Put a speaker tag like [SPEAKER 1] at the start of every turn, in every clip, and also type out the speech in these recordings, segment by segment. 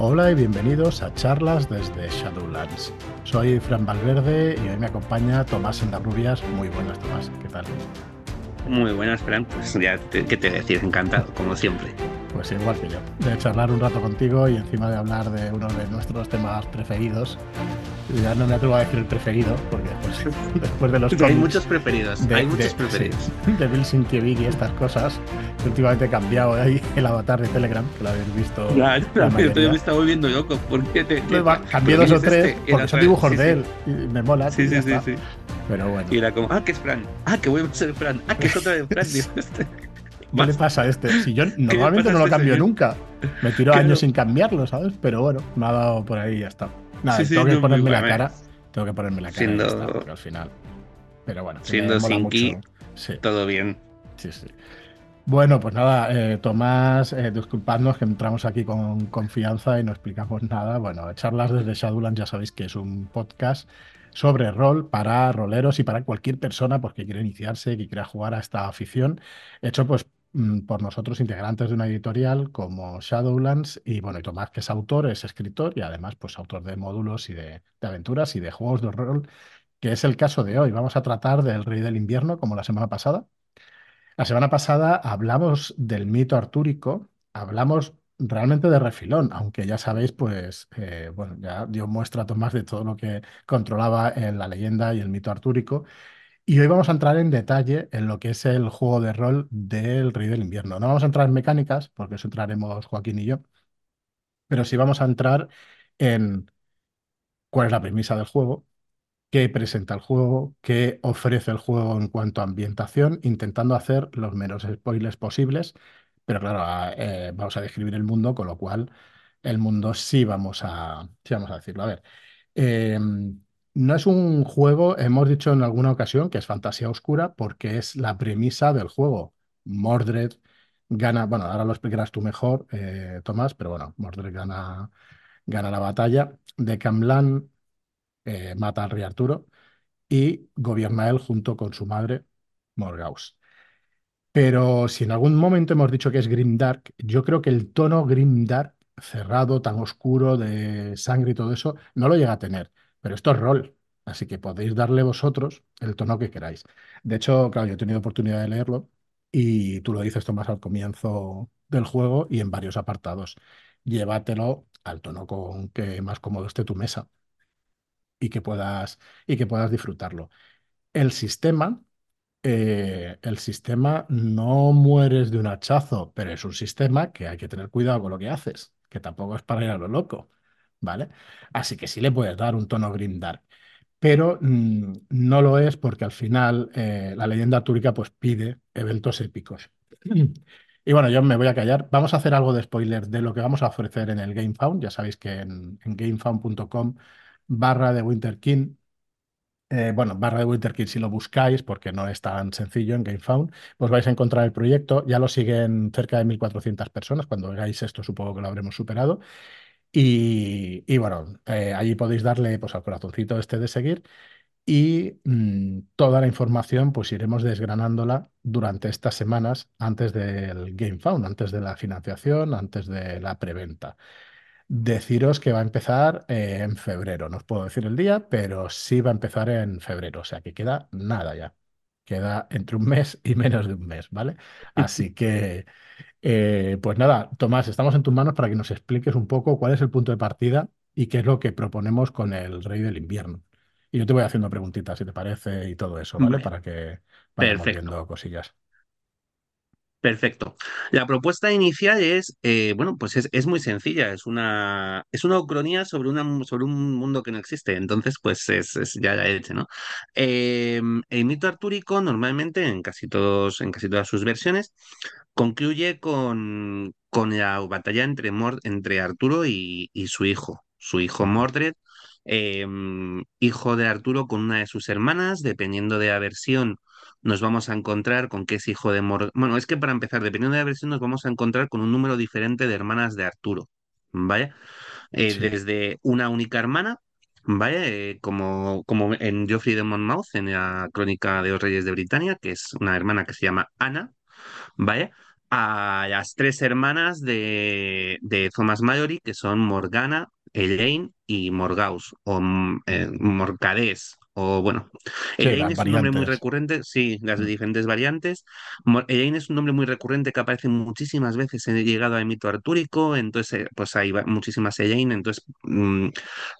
[SPEAKER 1] Hola y bienvenidos a charlas desde Shadowlands. Soy Fran Valverde y hoy me acompaña Tomás Endarrubias. Muy buenas, Tomás. ¿Qué tal?
[SPEAKER 2] Muy buenas, Fran. Pues ya, te, ¿qué te decir? Encantado, como siempre.
[SPEAKER 1] Pues igual que yo. De charlar un rato contigo y encima de hablar de uno de nuestros temas preferidos. Ya no me atrevo a decir el preferido, porque después, de los
[SPEAKER 2] cómics, Hay muchos preferidos. hay muchos preferidos.
[SPEAKER 1] de Bill Sinkiewicz y estas cosas. últimamente he cambiado ahí el avatar de Telegram, que lo habéis visto.
[SPEAKER 2] Claro, yo me estaba volviendo loco. ¿Por qué te,
[SPEAKER 1] cambié dos o tres, este? porque son dibujos de él. Y me mola.
[SPEAKER 2] Sí, sí, sí, sí.
[SPEAKER 1] Pero bueno.
[SPEAKER 2] Y era como, ah, que es Fran. Ah, que voy a ser Fran. Ah, que es otra vez Fran. este.
[SPEAKER 1] ¿Qué le pasa a este? Si yo normalmente no lo cambio nunca. Me tiro años sin cambiarlo, ¿sabes? Pero bueno, me ha dado por ahí y ya está. Nada, tengo que ponerme la cara. Tengo que ponerme la cara siendo... al final. Pero bueno,
[SPEAKER 2] siendo sin todo bien.
[SPEAKER 1] Sí, sí. Bueno, pues nada, eh, Tomás, eh, disculpadnos que entramos aquí con confianza y no explicamos nada. Bueno, charlas desde Shadowlands ya sabéis que es un podcast sobre rol para roleros y para cualquier persona pues, que quiera iniciarse, que quiera jugar a esta afición, hecho pues por nosotros integrantes de una editorial como Shadowlands y bueno, y Tomás que es autor, es escritor y además pues autor de módulos y de, aventuras y de juegos de rol, que es el caso de hoy. Vamos a tratar del Rey del Invierno como la semana pasada. La semana pasada hablamos del mito artúrico, hablamos realmente de refilón, aunque ya sabéis, pues, eh, bueno, ya dio muestra Tomás de todo lo que controlaba en la leyenda y el mito artúrico. Y hoy vamos a entrar en detalle en lo que es el juego de rol del Rey del Invierno. No vamos a entrar en mecánicas, porque eso entraremos Joaquín y yo, pero sí vamos a entrar en cuál es la premisa del juego, qué presenta el juego, qué ofrece el juego en cuanto a ambientación, intentando hacer los menos spoilers posibles pero claro, eh, vamos a describir el mundo, con lo cual el mundo sí vamos a, vamos a decirlo. A ver, em, no es un juego, hemos dicho en alguna ocasión que es fantasía oscura porque es la premisa del juego. Mordred gana, bueno, ahora lo explicarás tú mejor, eh, Tomás, pero bueno, Mordred gana, gana la batalla. De Camlan eh, mata al rey Arturo y gobierna él junto con su madre, Morgaus. Pero si en algún momento hemos dicho que es grimdark, yo creo que el tono grimdark cerrado, tan oscuro, de sangre y todo eso, no lo llega a tener. Pero esto es rol, así que podéis darle vosotros el tono que queráis. De hecho, claro, yo he tenido oportunidad de leerlo y tú lo dices, Tomás, al comienzo del juego y en varios apartados. Llévatelo al tono con que más cómodo esté tu mesa y que puedas, y que puedas disfrutarlo. El sistema eh, el sistema no mueres de un hachazo, pero es un sistema que hay que tener cuidado con lo que haces, que tampoco es para ir a lo loco, ¿vale? Así que sí le puedes dar un tono grimdark, pero mm, no lo es porque al final eh, la leyenda túrica pues pide eventos épicos. Y bueno, yo me voy a callar. Vamos a hacer algo de spoiler de lo que vamos a ofrecer en el GameFound. Ya sabéis que en, gamefound.com barra de Winter King eh, bueno, barra de Winterkill si lo buscáis, porque no es tan sencillo en GameFound, pues vais a encontrar el proyecto. Ya lo siguen cerca de 1.400 personas. Cuando veáis esto, supongo que lo habremos superado. Y, bueno, eh, allí podéis darle pues, al corazoncito este de seguir. Y mm, toda la información, pues iremos desgranándola durante estas semanas antes del GameFound, antes de la financiación, antes de la preventa. Deciros que va a empezar eh, en febrero. No os puedo decir el día, pero sí va a empezar en febrero. O sea que queda nada ya. Queda entre un mes y menos de un mes, ¿vale? Así que, eh, pues nada, Tomás, estamos en tus manos para que nos expliques un poco cuál es el punto de partida y qué es lo que proponemos con el Rey del Invierno. Y yo te voy haciendo preguntitas, si te parece, y todo eso, ¿vale? Para que vayamos viendo cosillas.
[SPEAKER 2] Perfecto. La propuesta inicial es, eh, bueno, pues es, muy sencilla, es una, es una ucronía sobre, una, sobre un mundo que no existe, entonces pues es, ya la hecho, ¿no? Em, el mito artúrico normalmente en casi, todos, en casi todas sus versiones concluye con, con la batalla entre, entre Arturo y, su hijo, su hijo Mordred, em, hijo de Arturo con una de sus hermanas, dependiendo de la versión nos vamos a encontrar con que es hijo de Mor... Bueno, es que para empezar, dependiendo de la versión, nos vamos a encontrar con un número diferente de hermanas de Arturo, ¿vale? Eh, desde una única hermana, ¿vale? Eh, como, como en Geoffrey de Monmouth, en la crónica de los reyes de Britania, que es una hermana que se llama Ana, ¿vale? a las tres hermanas de, de Thomas Mallory, que son Morgana, Elaine y Morgause, o mm, eh, Morcadés, o bueno,
[SPEAKER 1] Sí,
[SPEAKER 2] Elaine es un nombre muy recurrente, sí, las
[SPEAKER 1] Mm.
[SPEAKER 2] diferentes variantes. Elaine es un nombre muy recurrente que aparece muchísimas veces en llegado a mito artúrico, entonces, pues hay muchísimas Elaine, entonces, mm,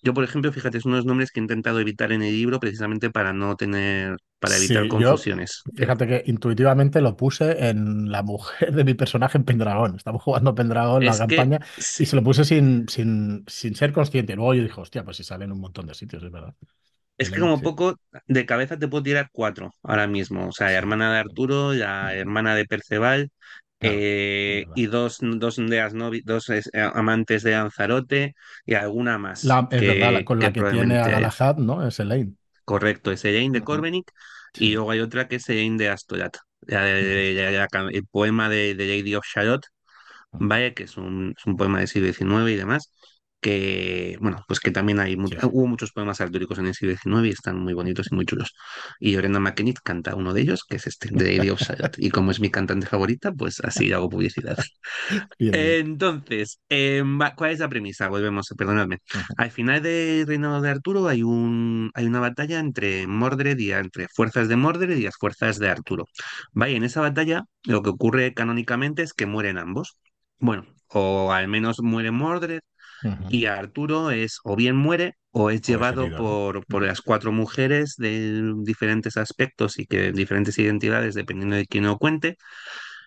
[SPEAKER 2] yo, por ejemplo, fíjate, es uno de los nombres que he intentado evitar en el libro precisamente para no tener, para evitar
[SPEAKER 1] Sí,
[SPEAKER 2] confusiones.
[SPEAKER 1] Fíjate que intuitivamente lo puse en la mujer de mi personaje en Pendragón. Estamos jugando Pendragón, la
[SPEAKER 2] Es que
[SPEAKER 1] campaña, y se lo puse sin, sin, sin ser consciente. Luego yo dije, hostia, pues si sale en un montón de sitios, es verdad.
[SPEAKER 2] Es que como
[SPEAKER 1] sí.
[SPEAKER 2] poco de cabeza te puedo tirar cuatro ahora mismo. O sea, la hermana de Arturo, la hermana de Perceval
[SPEAKER 1] Claro, es
[SPEAKER 2] eh,
[SPEAKER 1] verdad.
[SPEAKER 2] y dos, dos, de las novi- dos eh, amantes de Lanzarote y alguna más
[SPEAKER 1] La, es verdad, la-
[SPEAKER 2] que,
[SPEAKER 1] con
[SPEAKER 2] que
[SPEAKER 1] la que tiene a Galahad, ¿no? Es Elaine.
[SPEAKER 2] correcto. Es Elaine de. Corbenic y luego hay otra que es Elaine de Astolat. El poema de, de Lady of Shalott
[SPEAKER 1] Ujú.
[SPEAKER 2] ¿vale? Que es un, es un poema del siglo XIX y demás, que, bueno, pues que también hay, mu-
[SPEAKER 1] Sí.
[SPEAKER 2] hubo muchos poemas artúricos en el siglo XIX y están muy bonitos y muy chulos. Y Lorena McKennitt canta uno de ellos, que es este, The Lady of Shalott. Y como es mi cantante favorita, pues así hago publicidad.
[SPEAKER 1] Bien, bien.
[SPEAKER 2] Entonces, eh, ¿cuál es la premisa? Volvemos, perdonadme.
[SPEAKER 1] Ujú.
[SPEAKER 2] Al final del reinado de Arturo hay un, hay una batalla entre Mordred y entre fuerzas de Mordred y las fuerzas de Arturo. Vaya, en esa batalla lo que ocurre canónicamente es que mueren ambos. Bueno, o al menos muere Mordred Y Arturo es o bien muere o es llevado por, por las cuatro mujeres de diferentes aspectos y que diferentes identidades, dependiendo de quién lo cuente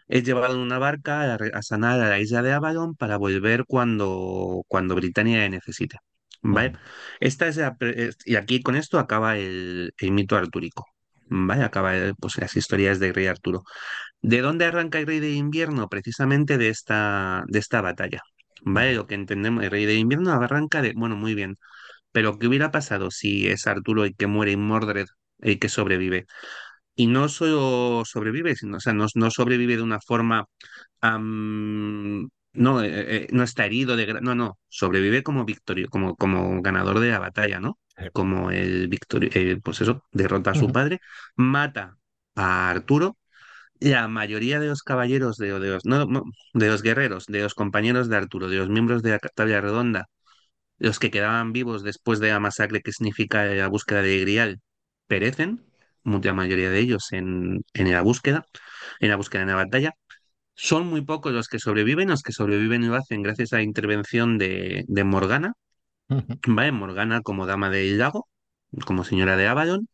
[SPEAKER 2] es llevado en una barca a, sanar a la isla de Avalon para volver cuando, cuando Britania le necesite. ¿Vale? Esta es la y aquí con esto acaba el, el mito artúrico. ¿Vale? Acaba el- pues, las historias del rey Arturo. ¿De dónde arranca el rey de invierno? Precisamente de esta, de esta batalla. ¿Vale? Lo que entendemos, el rey de invierno arranca de, bueno, muy bien, pero ¿qué hubiera pasado si es Arturo el que muere y Mordred el que sobrevive? Y no solo sobrevive, sino, o sea, no, no sobrevive de una forma no, eh, eh, no está herido de, no, no, sobrevive como victorio, como, como ganador de la batalla, ¿no? Como el victorio, eh, pues eso, derrota a su padre, mata a Arturo. La mayoría de los caballeros, de, de los, no, no, de los guerreros, de los compañeros de Arturo, de los miembros de la tabla redonda, los que quedaban vivos después de la masacre que significa la búsqueda de Grial, perecen, mucha mayoría de ellos en, en la búsqueda, en la búsqueda en la batalla. Son muy pocos los que sobreviven, los que sobreviven lo hacen gracias a la intervención de, de Morgana. ¿vale? Morgana como dama del lago, como señora de Avalon,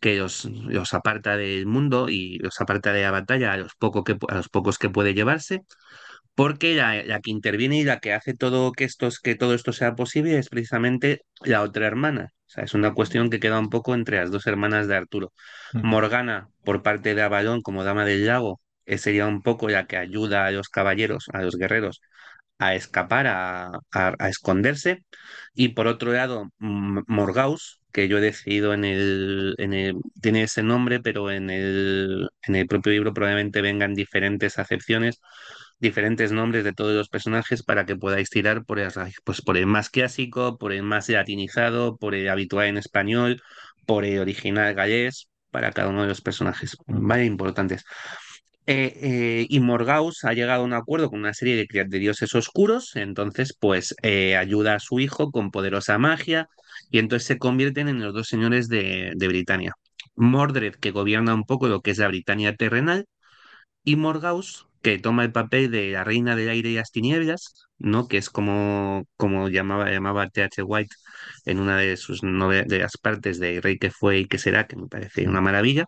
[SPEAKER 2] que los, los aparta del mundo y los aparta de la batalla a los, poco que, a los pocos que puede llevarse, porque la, la que interviene y la que hace todo que, estos, que todo esto sea posible es precisamente la otra hermana. O sea, es una cuestión que queda un poco entre las dos hermanas de Arturo. Morgana, por parte de Avalon como dama del lago, eh, sería un poco la que ayuda a los caballeros, a los guerreros, a escapar, a, esconderse. Y por otro lado, Morgaus, que yo he decidido en el, en el, tiene ese nombre, pero en el, en el propio libro probablemente vengan diferentes acepciones, diferentes nombres de todos los personajes para que podáis tirar por el, pues más clásico, por el más latinizado, por el habitual en español, por el original gallés, para cada uno de los personajes. Vale, importantes. Eh, eh, y Morgause ha llegado a un acuerdo con una serie de, de dioses oscuros, entonces pues eh, ayuda a su hijo con poderosa magia y entonces se convierten en los dos señores de, de Britania. Mordred, que gobierna un poco lo que es la Britania terrenal, y Morgause, que toma el papel de la reina del aire y las tinieblas, ¿no? Que es como, como llamaba, llamaba T.H. White en una de sus nove- de las partes de Rey que fue y que será, que me parece una maravilla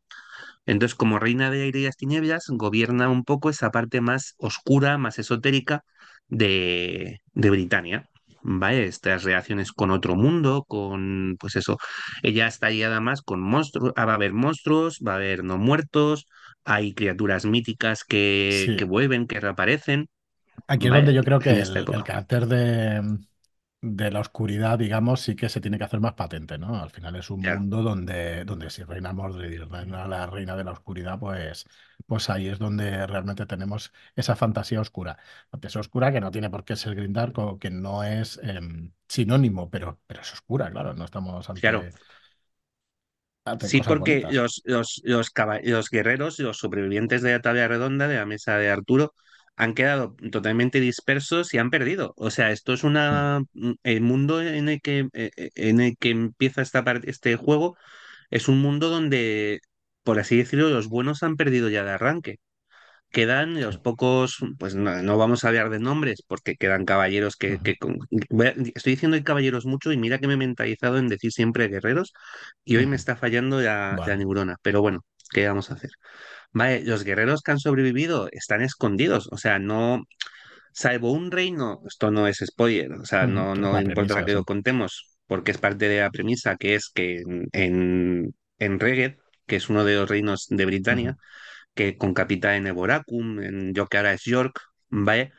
[SPEAKER 2] entonces, como reina de aire y las tinieblas, gobierna un poco esa parte más oscura, más esotérica de, de Britania. ¿Vale? Estas relaciones con otro mundo, con, pues eso, ella está guiada más con monstruos, ah, va a haber monstruos, va a haber no muertos, hay criaturas míticas que, vuelven, que reaparecen,
[SPEAKER 1] aquí es donde yo creo que el, el carácter de, de la oscuridad, digamos, sí que se tiene que hacer más patente, ¿no? Al final es un
[SPEAKER 2] Claro,
[SPEAKER 1] mundo donde, donde si reina Mordred y reina la reina de la oscuridad, pues, pues ahí es donde realmente tenemos esa fantasía oscura. Fantasía oscura que no tiene por qué ser Grindark o que no es em, sinónimo, pero, pero es oscura, claro, no estamos
[SPEAKER 2] claro.
[SPEAKER 1] ante, ante
[SPEAKER 2] Sí, porque los, los, los, los guerreros, los sobrevivientes de la tabla redonda, de la mesa de Arturo, han quedado totalmente dispersos y han perdido. O sea, esto es
[SPEAKER 1] Mm,
[SPEAKER 2] una... El mundo en el que, eh, eh, en el que empieza esta parte, este juego es un mundo donde, por así decirlo, los buenos han perdido ya de arranque. Quedan los pocos, pues no, no vamos a hablar de nombres, porque quedan caballeros que, que estoy diciendo hay caballeros mucho y mira que me he mentalizado en decir siempre guerreros y hoy me está fallando la, la
[SPEAKER 1] Bueno.
[SPEAKER 2] neurona. Pero bueno, ¿qué vamos a hacer? Vale, los guerreros que han sobrevivido están escondidos, o sea, no, salvo un reino, esto no es spoiler, o sea,
[SPEAKER 1] Ujú.
[SPEAKER 2] no, no
[SPEAKER 1] la
[SPEAKER 2] importa
[SPEAKER 1] premisa,
[SPEAKER 2] que lo contemos, porque es parte de la premisa, que es que en, en, Reged, que es uno de los reinos de. Britania, que con capital en Eboracum, en yo que ahora es York, ¿vale?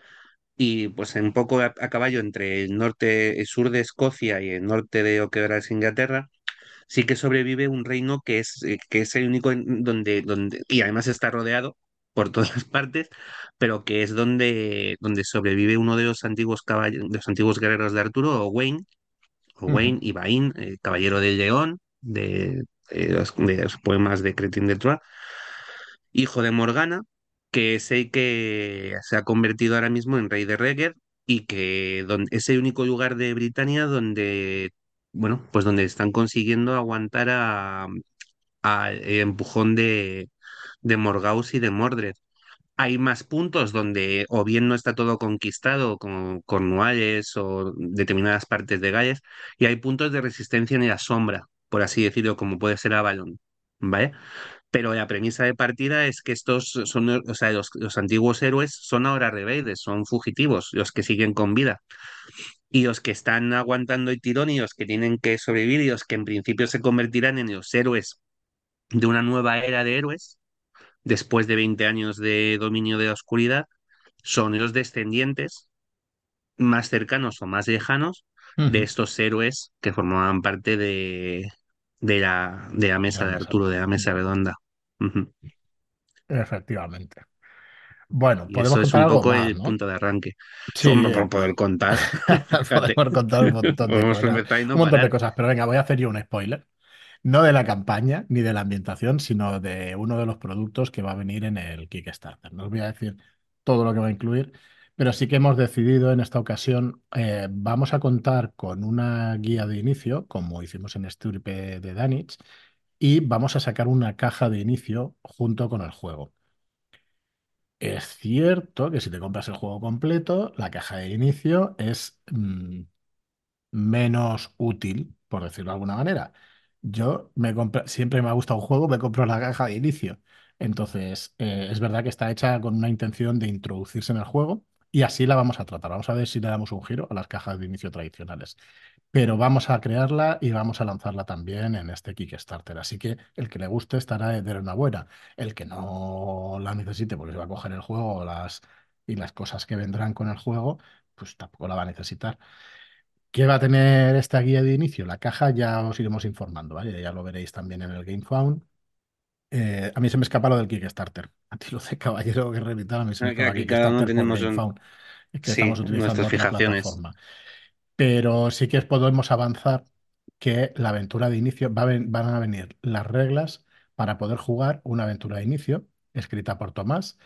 [SPEAKER 2] Y pues un poco a, a caballo entre el norte, el sur de Escocia y el norte de lo que ahora es Inglaterra, sí que sobrevive un reino que es, eh, que es el único en donde, donde, y además está rodeado por todas partes, pero que es donde, donde sobrevive uno de los antiguos caballeros, de los antiguos guerreros de Arturo, Owain. Owain Ibaín, el caballero del león, de, de los, de los poemas de Cretín de Troyes, hijo de Morgana, que es el que se ha convertido ahora mismo en rey de Reged y que es el único lugar de Britania donde, bueno, pues donde están consiguiendo aguantar a, el empujón de, de y de Mordred. Hay más puntos donde o bien no está todo conquistado con Cornualles o determinadas partes de Gales, y hay puntos de resistencia en la sombra, por así decirlo, como puede ser Avalon, ¿vale? Pero la premisa de partida es que estos son, o sea, los antiguos héroes son ahora rebeldes, son fugitivos, los que siguen con vida. Y los que están aguantando el tirón y los que tienen que sobrevivir y los que en principio se convertirán en los héroes de una nueva era de héroes, después de 20 años de dominio de la oscuridad, son los descendientes más cercanos o más lejanos de estos héroes que formaban parte de, de la, de la mesa de Arturo, de la mesa redonda.
[SPEAKER 1] Efectivamente. Bueno,
[SPEAKER 2] Y
[SPEAKER 1] podemos
[SPEAKER 2] eso es un
[SPEAKER 1] algo
[SPEAKER 2] poco
[SPEAKER 1] más,
[SPEAKER 2] el
[SPEAKER 1] ¿no?
[SPEAKER 2] punto de arranque.
[SPEAKER 1] Sí,
[SPEAKER 2] Solo por poder contar,
[SPEAKER 1] podemos contar un montón de cosas, un montón de cosas, pero venga, voy a hacer yo un spoiler. No de la campaña ni de la ambientación, sino de uno de los productos que va a venir en el Kickstarter. No os voy a decir todo lo que va a incluir, pero sí que hemos decidido en esta ocasión, eh, vamos a contar con una guía de inicio, como hicimos en Estirpe de Danich, y vamos a sacar una caja de inicio junto con el juego. Es cierto que si te compras el juego completo, la caja de inicio es mm, menos útil, por decirlo de alguna manera. Yo me siempre me ha gustado un juego, me compro la caja de inicio. Entonces, eh, es verdad que está hecha con una intención de introducirse en el juego y así la vamos a tratar. Vamos a ver si le damos un giro a las cajas de inicio tradicionales. Pero vamos a crearla y vamos a lanzarla también en este Kickstarter. Así que el que le guste estará de enhorabuena. El que no la necesite porque se va a coger el juego las, y las cosas que vendrán con el juego, pues tampoco la va a necesitar. ¿Qué va a tener esta guía de inicio? La caja ya os iremos informando, ¿vale? Ya lo veréis también en el GameFound. Eh, a mí se me escapa lo del Kickstarter. A ti lo de Caballero Guerrero y tal, a mí se me
[SPEAKER 2] Aquí
[SPEAKER 1] escapa
[SPEAKER 2] aquí cada uno tenemos un,
[SPEAKER 1] GameFound. Es que
[SPEAKER 2] sí,
[SPEAKER 1] estamos utilizando
[SPEAKER 2] nuestras fijaciones.
[SPEAKER 1] plataforma. Pero sí que os podemos avanzar que la aventura de inicio va a ven- van a venir las reglas para poder jugar una aventura de inicio escrita por Tomás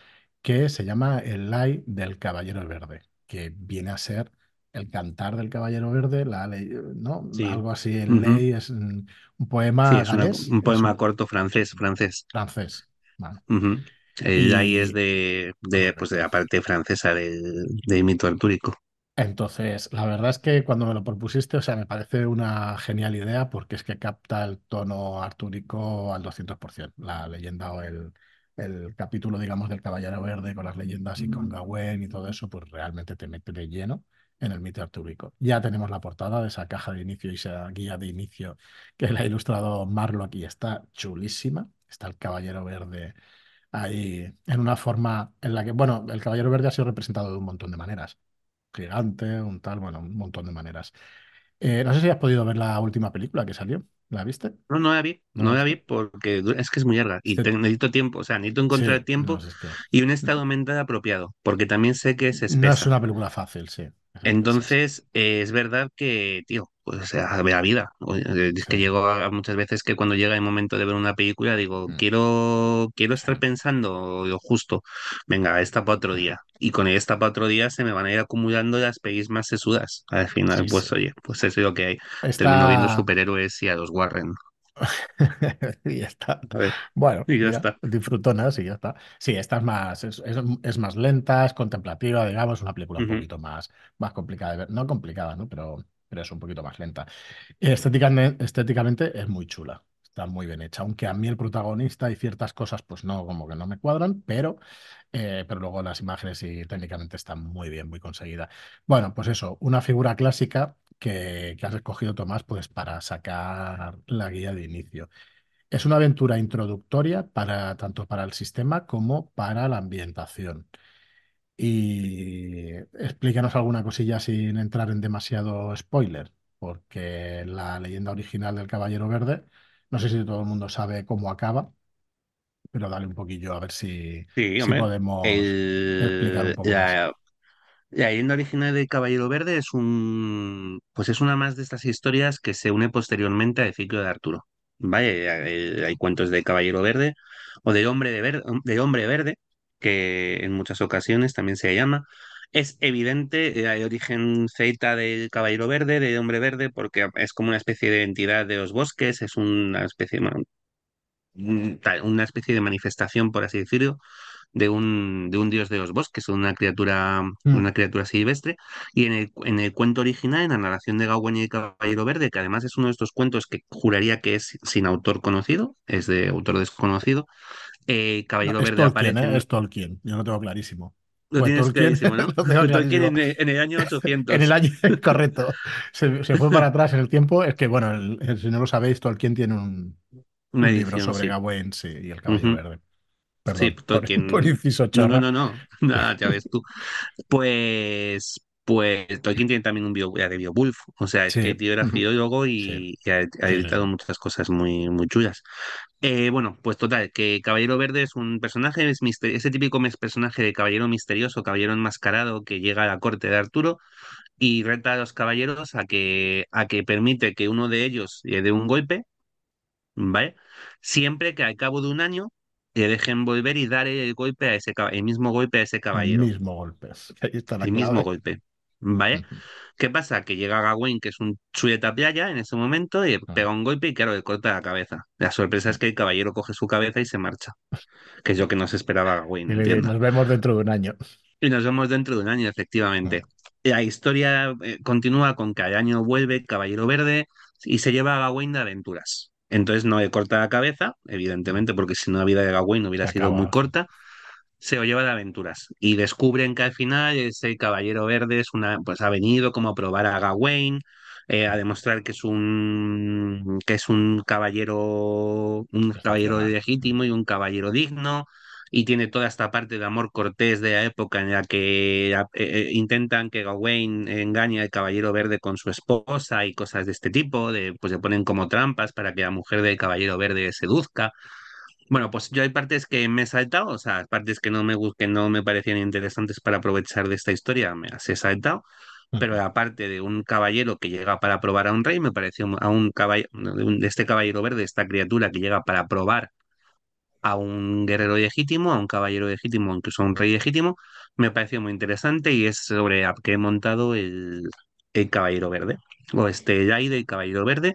[SPEAKER 1] que se llama El Lai del Caballero Verde, que viene a ser el cantar del Caballero Verde, la ley, ¿no?
[SPEAKER 2] Sí.
[SPEAKER 1] Algo así, el
[SPEAKER 2] Ujú.
[SPEAKER 1] ley es un
[SPEAKER 2] Sí,
[SPEAKER 1] poema
[SPEAKER 2] una- un poema corto francés, francés.
[SPEAKER 1] francés. Vale.
[SPEAKER 2] El ahí es
[SPEAKER 1] Y
[SPEAKER 2] de, de, pues de la parte francesa del, del mito artúrico.
[SPEAKER 1] Entonces, la verdad es que cuando me lo propusiste, o sea, me parece una genial idea porque es que capta el tono artúrico al 200%. La leyenda o el, el capítulo, digamos, del Caballero Verde con las leyendas y con Gawain y todo eso, pues realmente te mete de lleno en el mito artúrico. Ya tenemos la portada de esa caja de inicio y esa guía de inicio que la ha ilustrado Marlo aquí. Está chulísima. Está el Caballero Verde ahí en una forma en la que, bueno, el Caballero Verde ha sido representado de un montón de maneras gigante, un tal, bueno, un montón de maneras. Eh, no sé si has podido ver la última película que salió. ¿La viste?
[SPEAKER 2] No, no la vi,
[SPEAKER 1] ¿No la
[SPEAKER 2] no la vi porque es que es muy larga y te- necesito tiempo, o sea, necesito encontrar tiempo
[SPEAKER 1] si es que
[SPEAKER 2] y un estado mental apropiado, porque también sé que es
[SPEAKER 1] no es una película fácil, sí.
[SPEAKER 2] Entonces, eh, es verdad que, tío, pues o sea, ve la vida. O- eh, Es que llego a, muchas veces que cuando llega el momento de ver una película digo,
[SPEAKER 1] Mm,
[SPEAKER 2] quiero, quiero estar pensando lo justo, venga, esta para otro día. Y con esta para otro día se me van a ir acumulando las pelis más sesudas. Al final,
[SPEAKER 1] Sí, sí.
[SPEAKER 2] pues oye, pues eso es lo que hay. Termino viendo superhéroes y a los Warren.
[SPEAKER 1] Y ya está.
[SPEAKER 2] A ver,
[SPEAKER 1] Bueno,
[SPEAKER 2] y ya
[SPEAKER 1] mira,
[SPEAKER 2] está.
[SPEAKER 1] disfrutonas y ya está. Sí, esta es más, es, es- es más lenta, es contemplativa, digamos, una película un poquito más, más complicada de ver. No complicada, ¿no? Pero, pero es un poquito más lenta. Estéticamente, estéticamente es muy chula. Está muy bien hecha. Aunque a mí el protagonista y ciertas cosas, pues no, como que no me cuadran, pero, eh, pero luego las imágenes y técnicamente están muy bien, muy conseguidas. Bueno, pues eso, una figura clásica que, que has escogido, Tomás, pues para sacar la guía de inicio. Es una aventura introductoria para, tanto para el sistema como para la ambientación. Y explícanos alguna cosilla sin entrar en demasiado spoiler, porque la leyenda original del Caballero Verde, no sé si todo el mundo sabe cómo acaba, pero dale un poquillo a ver si,
[SPEAKER 2] Sí,
[SPEAKER 1] si podemos explicar un poco
[SPEAKER 2] la, La leyenda original de Caballero Verde es un, pues es una más de estas historias que se une posteriormente al ciclo de Arturo. ¿Vale? Hay, hay cuentos de Caballero Verde o de Hombre de Hombre Verde, que en muchas ocasiones también se llama. Es evidente eh, el origen celta del Caballero Verde, de Hombre Verde, porque es como una especie de entidad de los bosques, es una especie, una especie de manifestación, por así decirlo, de un, de un dios de los bosques, una criatura,
[SPEAKER 1] Mm.
[SPEAKER 2] una criatura silvestre. Y en el, en el cuento original, en la narración de Gawain y el Caballero Verde, que además es uno de estos cuentos que juraría que es sin autor conocido, es de autor desconocido, eh, Caballero Verde
[SPEAKER 1] Tolkien,
[SPEAKER 2] aparece
[SPEAKER 1] ¿eh? Es Tolkien, yo lo tengo clarísimo.
[SPEAKER 2] Lo
[SPEAKER 1] Fue
[SPEAKER 2] tienes
[SPEAKER 1] Tolkien,
[SPEAKER 2] clarísimo, ¿no? Tolkien
[SPEAKER 1] clarísimo.
[SPEAKER 2] en el, en el año
[SPEAKER 1] En el
[SPEAKER 2] 800.
[SPEAKER 1] año correcto. Se, se fue para atrás en el tiempo. Es que, bueno, el- el- si no lo sabéis, Tolkien tiene un, libro sobre
[SPEAKER 2] sí.
[SPEAKER 1] Gawain, sí, y el Caballero. Verde.
[SPEAKER 2] Sí,
[SPEAKER 1] por, inciso
[SPEAKER 2] No, no, no, no. Nada, ya ves tú. Pues, pues Tolkien tiene también un bio, de Beowulf, o sea, es que
[SPEAKER 1] Sí,
[SPEAKER 2] el tío era
[SPEAKER 1] sí,
[SPEAKER 2] y, ha, editado
[SPEAKER 1] sí.
[SPEAKER 2] muchas cosas muy, muy chulas. Eh, bueno, pues total, que Caballero Verde es un personaje, es ese típico personaje de caballero misterioso, caballero enmascarado que llega a la corte de Arturo y reta a los caballeros a que, a que permite que uno de ellos le dé un golpe, ¿vale? Siempre que al cabo de un año le dejen volver y dar el golpe a ese, el mismo golpe a ese
[SPEAKER 1] El
[SPEAKER 2] caballero
[SPEAKER 1] mismo golpe. Ahí está la
[SPEAKER 2] el mismo golpe. ¿Vale? ¿Qué pasa? Que llega Gawain, que es un chuleta playa en ese momento, y
[SPEAKER 1] ujú,
[SPEAKER 2] pega un golpe y claro, le corta la cabeza. La sorpresa es que el caballero coge su cabeza y se marcha, que es lo que no se esperaba Gawain,
[SPEAKER 1] Y le nos vemos dentro de un año.
[SPEAKER 2] Y nos vemos dentro de un año, efectivamente.
[SPEAKER 1] Ujú,
[SPEAKER 2] La historia eh, continúa con que al año vuelve Caballero Verde y se lleva a Gawain de aventuras. Entonces no le corta la cabeza, evidentemente, porque si no la vida de Gawain
[SPEAKER 1] Se
[SPEAKER 2] hubiera sido muy
[SPEAKER 1] acaba,
[SPEAKER 2] corta, se lo lleva de aventuras y descubren que al final ese caballero verde es una, pues ha venido como a probar a Gawain, eh, a demostrar que es un que es un caballero, un caballero
[SPEAKER 1] Excepcional. Ujú.
[SPEAKER 2] legítimo y un caballero digno. Y tiene toda esta parte de amor cortés de la época en la que eh, eh, intentan que Gawain engañe al caballero verde con su esposa y cosas de este tipo, de, pues se ponen como trampas para que la mujer del caballero verde seduzca. Bueno, pues yo hay partes que me he saltado, o sea, partes que no me que no me parecían interesantes para aprovechar de esta historia, me las he saltado, pero
[SPEAKER 1] Ujú.
[SPEAKER 2] la parte de un caballero que llega para probar a un rey, me pareció a un caballero, de este caballero verde, esta criatura que llega para probar a un guerrero legítimo, a un caballero legítimo, incluso a un rey legítimo, me pareció muy interesante y es sobre a qué he montado el, el caballero verde, o este Yai del caballero verde.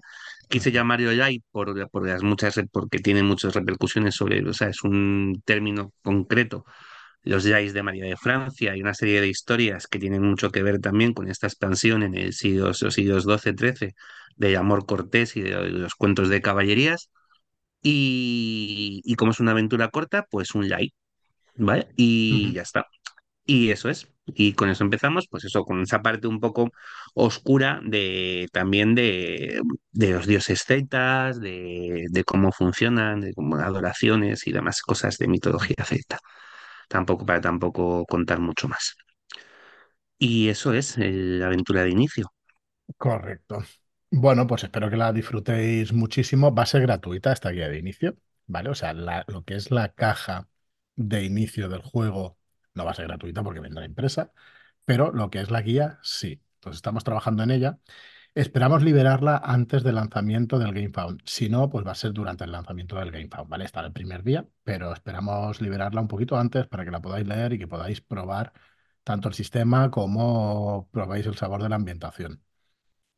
[SPEAKER 2] Quise llamarlo Yai por, por las muchas, porque tiene muchas repercusiones sobre, o sea, es un término concreto. Los Yais de María de Francia y una serie de historias que tienen mucho que ver también con esta expansión en el siglo, los siglos XII-XIII de amor cortés y de los cuentos de caballerías y, y como es una aventura corta, pues un like, ¿vale? Y ya está. Y eso es. Y con eso empezamos, pues eso, con esa parte un poco oscura de también de, de los dioses celtas, de, de cómo funcionan, de cómo adoraciones y demás cosas de mitología celta. Tampoco para tampoco contar mucho más. Y eso es el- la aventura de inicio.
[SPEAKER 1] Correcto. Bueno, pues espero que la disfrutéis muchísimo. Va a ser gratuita esta guía de inicio, ¿vale? O sea, la- lo que es la caja de inicio del juego no va a ser gratuita porque vendrá impresa, pero lo que es la guía, sí. Entonces estamos trabajando en ella. Esperamos liberarla antes del lanzamiento del GameFound. Si no, pues va a ser durante el lanzamiento del GameFound, ¿vale? Estará el primer día, pero esperamos liberarla un poquito antes para que la podáis leer y que podáis probar tanto el sistema como probéis el sabor de la ambientación.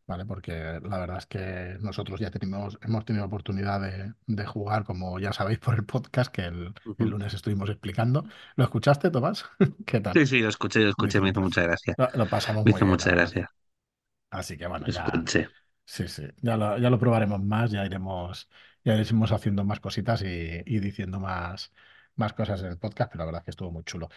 [SPEAKER 1] ¿Vale? Porque la verdad es que nosotros ya tenemos, hemos tenido oportunidad de, de jugar, como ya sabéis por el podcast que el, lunes estuvimos explicando. ¿Lo escuchaste, Tomás? ¿Qué tal?
[SPEAKER 2] Sí, sí, lo escuché, lo escuché, me hizo
[SPEAKER 1] pues
[SPEAKER 2] mucha gracia.
[SPEAKER 1] lo, lo pasamos
[SPEAKER 2] Me
[SPEAKER 1] muy
[SPEAKER 2] hizo
[SPEAKER 1] bien, la
[SPEAKER 2] mucha
[SPEAKER 1] verdad.
[SPEAKER 2] gracia.
[SPEAKER 1] Así que bueno,
[SPEAKER 2] Lo
[SPEAKER 1] ya,
[SPEAKER 2] escuché.
[SPEAKER 1] sí, sí, ya lo, ya lo probaremos más, ya iremos, ya iremos haciendo más cositas y, y diciendo más, más cosas en el podcast, pero la verdad es que estuvo muy chulo.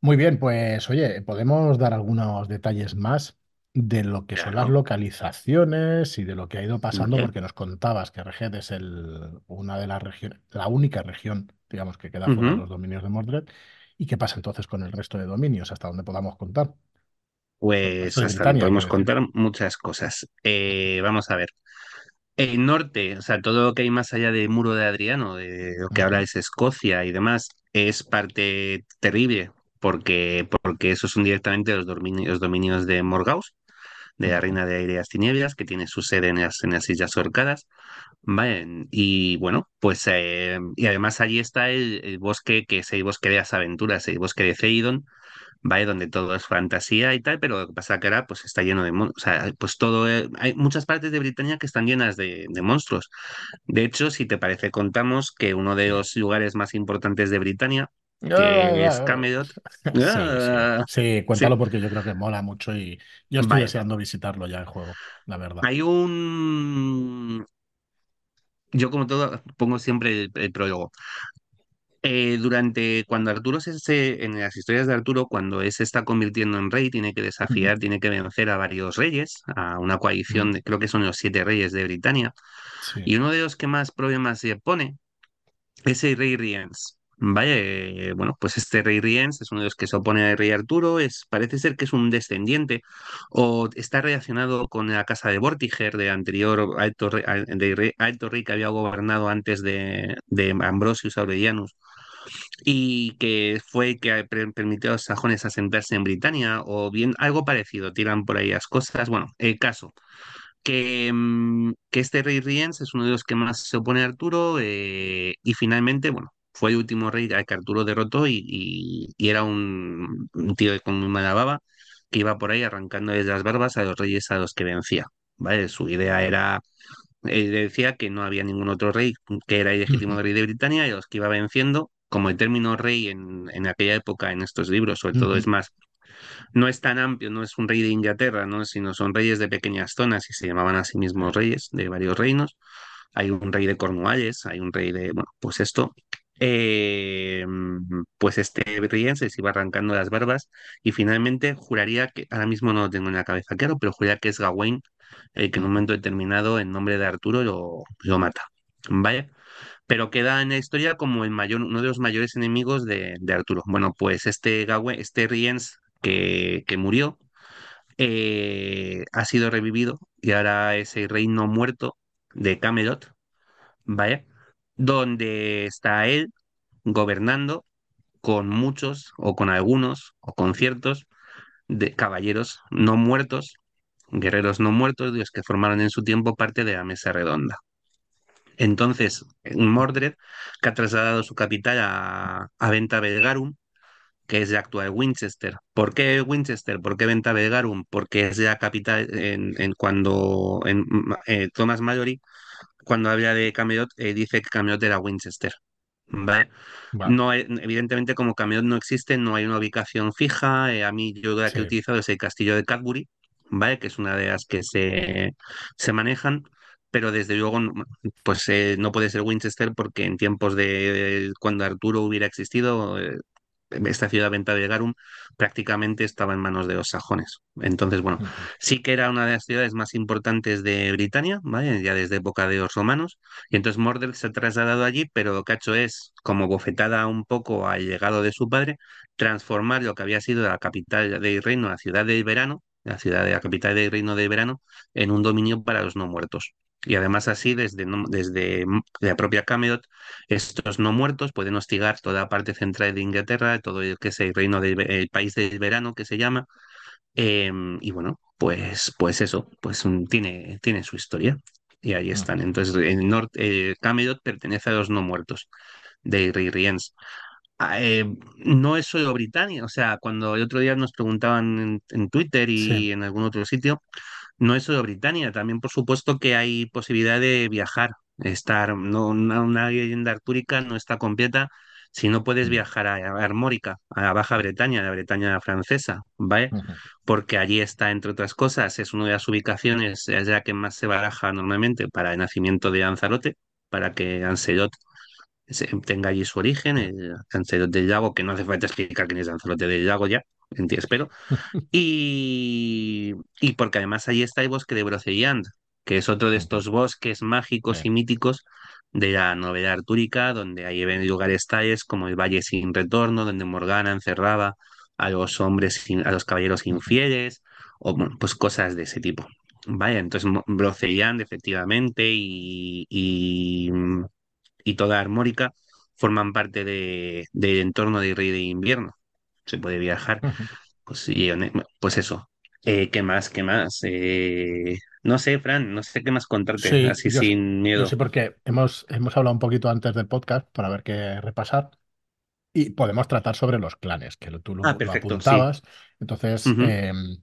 [SPEAKER 1] Muy bien, pues oye, podemos dar algunos detalles más de lo que son las localizaciones y de lo que ha ido pasando, porque nos contabas que Reged es el, una de las regiones, la única región, digamos, que queda fuera de los dominios de Mordred. ¿Y qué pasa entonces con el resto de dominios, hasta donde podamos contar?
[SPEAKER 2] Pues hasta
[SPEAKER 1] Britania,
[SPEAKER 2] podemos contar muchas cosas. Eh, vamos a ver. El norte, o sea, todo lo que hay más allá del muro de Adriano, de lo que ahora
[SPEAKER 1] Ujú,
[SPEAKER 2] es Escocia y demás, es parte terrible, porque, porque esos son directamente los dominios, los dominios de Morgause, de la Reina de Aire Tinieblas, que tiene su sede en las, en las Islas Orcadas. Vale, y bueno, pues eh, y además allí está el, bosque que es el bosque de las aventuras, el bosque de Ceidon, ¿vale? Donde todo es fantasía y tal, pero lo que pasa que ahora pues está lleno de monstruos. Sea, pues todo, eh, hay muchas partes de Britania que están llenas de, de monstruos. De hecho, si te parece, contamos que uno de los lugares más importantes de Britania, que es Camelot,
[SPEAKER 1] Sí, sí. Sí,
[SPEAKER 2] sí,
[SPEAKER 1] cuéntalo porque yo creo que mola mucho y yo estoy deseando visitarlo ya en juego, la verdad.
[SPEAKER 2] hay un... Yo como todo pongo siempre el, el prólogo. Eh, durante cuando Arturo se, se- en las historias de Arturo, cuando él se está convirtiendo en rey, tiene que desafiar, tiene que vencer a varios reyes, a una coalición de, creo que son los siete reyes de Britania,
[SPEAKER 1] Sí.
[SPEAKER 2] y uno de los que más problemas se pone es el rey Rience. Vaya, eh, bueno, pues este rey Rience es uno de los que se opone al rey Arturo, es, parece ser que es un descendiente o está relacionado con la casa de Vortiger, de anterior alto rey, que había gobernado antes de, de Ambrosius Aurelianus y que fue que per- permitió a los sajones asentarse en Britania, o bien algo parecido, tiran por ahí las cosas. Bueno, el caso, que, mm, que este rey Riens es uno de los que más se opone a Arturo, eh, y finalmente, bueno, fue el último rey al que Arturo derrotó y, y- y era un, un tío con muy mala baba que iba por ahí arrancándoles las barbas a los reyes a los que vencía. ¿Vale? Su idea era él decía que no había ningún otro rey que era ilegítimo
[SPEAKER 1] Ujú,
[SPEAKER 2] rey de Britania y a los que iba venciendo, como el término rey en, en aquella época, en estos libros, sobre todo es más, no es tan amplio, no es un rey de Inglaterra, ¿no? sino son reyes de pequeñas zonas y se llamaban a sí
[SPEAKER 1] Sí.
[SPEAKER 2] mismos reyes de varios reinos. Hay un rey de Cornualles, hay un rey de, bueno, pues esto. Eh, pues este se iba arrancando las barbas y finalmente juraría que, ahora mismo no lo tengo en la cabeza claro, pero juraría que es Gawain el que en un momento determinado, en nombre de Arturo, lo, lo mata. ¿Vale? Pero queda en la historia como el mayor, uno de los mayores enemigos de, de Arturo. Bueno, pues este Gawain, este Riens que, que murió, eh, ha sido revivido y ahora es el reino muerto de Camelot, ¿vale? Donde está él gobernando con muchos o con algunos o con ciertos de caballeros no muertos, guerreros no muertos, de los que formaron en su tiempo parte de la mesa redonda. Entonces, Mordred, que ha trasladado su capital a, a Venta Belgarum, que es la actual Winchester. ¿Por qué Winchester? ¿Por qué Venta Belgarum? Porque es la capital en, cuando en, eh, Thomas Mallory, cuando habla de Camelot, eh, dice que Camelot era Winchester. ¿Vale? No, evidentemente, como Camelot no existe, no hay una ubicación fija. eh, a mí, yo la que he utilizado es el castillo de Cadbury, ¿vale? Que es una de las que se, se manejan, pero desde luego, no- pues eh, no puede ser Winchester porque en tiempos de cuando Arturo hubiera existido, esta ciudad Venta de Garum prácticamente estaba en manos de los sajones. Entonces, bueno, sí que era una de las ciudades más importantes de Britania, ¿vale? Ya desde época de los romanos. Y entonces Mordred se ha trasladado allí, pero lo que ha hecho es, como bofetada un poco al legado de su padre, transformar lo que había sido la capital del reino, la ciudad del verano, la ciudad de la capital del reino del verano, en un dominio para los no muertos. Y además así, desde, desde la propia Camelot, estos no muertos pueden hostigar toda la parte central de Inglaterra, todo el que es el reino del el país del verano que se llama, Em, y bueno, pues, pues eso, pues mm, tiene, tiene su historia. Y ahí están. Entonces, el norte, eh, Camelot pertenece a los no muertos de Riens. Ah, eh, no es solo Britannia, o sea, cuando el otro día nos preguntaban en, en Twitter
[SPEAKER 1] Sí.
[SPEAKER 2] y en algún otro sitio, no es solo Britannia, también por supuesto que hay posibilidad de viajar, estar, no, una, una leyenda artúrica no está completa si no puedes viajar a, Armórica, a la Baja Bretaña, la Bretaña francesa, ¿vale? Porque allí está, entre otras cosas, es una de las ubicaciones, es la que más se baraja normalmente para el nacimiento de Lanzarote, para que Lancelot se- tenga allí su origen, el Lanzarote del Lago, que no hace falta explicar quién es Lanzarote del Lago ya, en ti espero. Y, y porque además allí está el bosque de Broceliand, que es otro de estos bosques mágicos y míticos de la novela artúrica, donde hay ven- lugares tales como el Valle sin Retorno, donde Morgana encerraba a los hombres, sin- a los caballeros infieles, o pues cosas de ese tipo. Vaya, entonces Broceliand, efectivamente, y, y, y toda Armórica forman parte de, del entorno de Rey de Invierno. Se puede viajar. Pues sí, hone- pues eso. Eh, ¿qué más? ¿Qué más? Eh, no sé, Fran, no sé qué más contarte,
[SPEAKER 1] Sí,
[SPEAKER 2] así
[SPEAKER 1] yo,
[SPEAKER 2] sin miedo.
[SPEAKER 1] sí porque hemos, hemos hablado un poquito antes del podcast para ver qué repasar y podemos tratar sobre los clanes, que lo- tú
[SPEAKER 2] Ah,
[SPEAKER 1] lo, lo
[SPEAKER 2] perfecto, sí.
[SPEAKER 1] apuntabas. Entonces, em,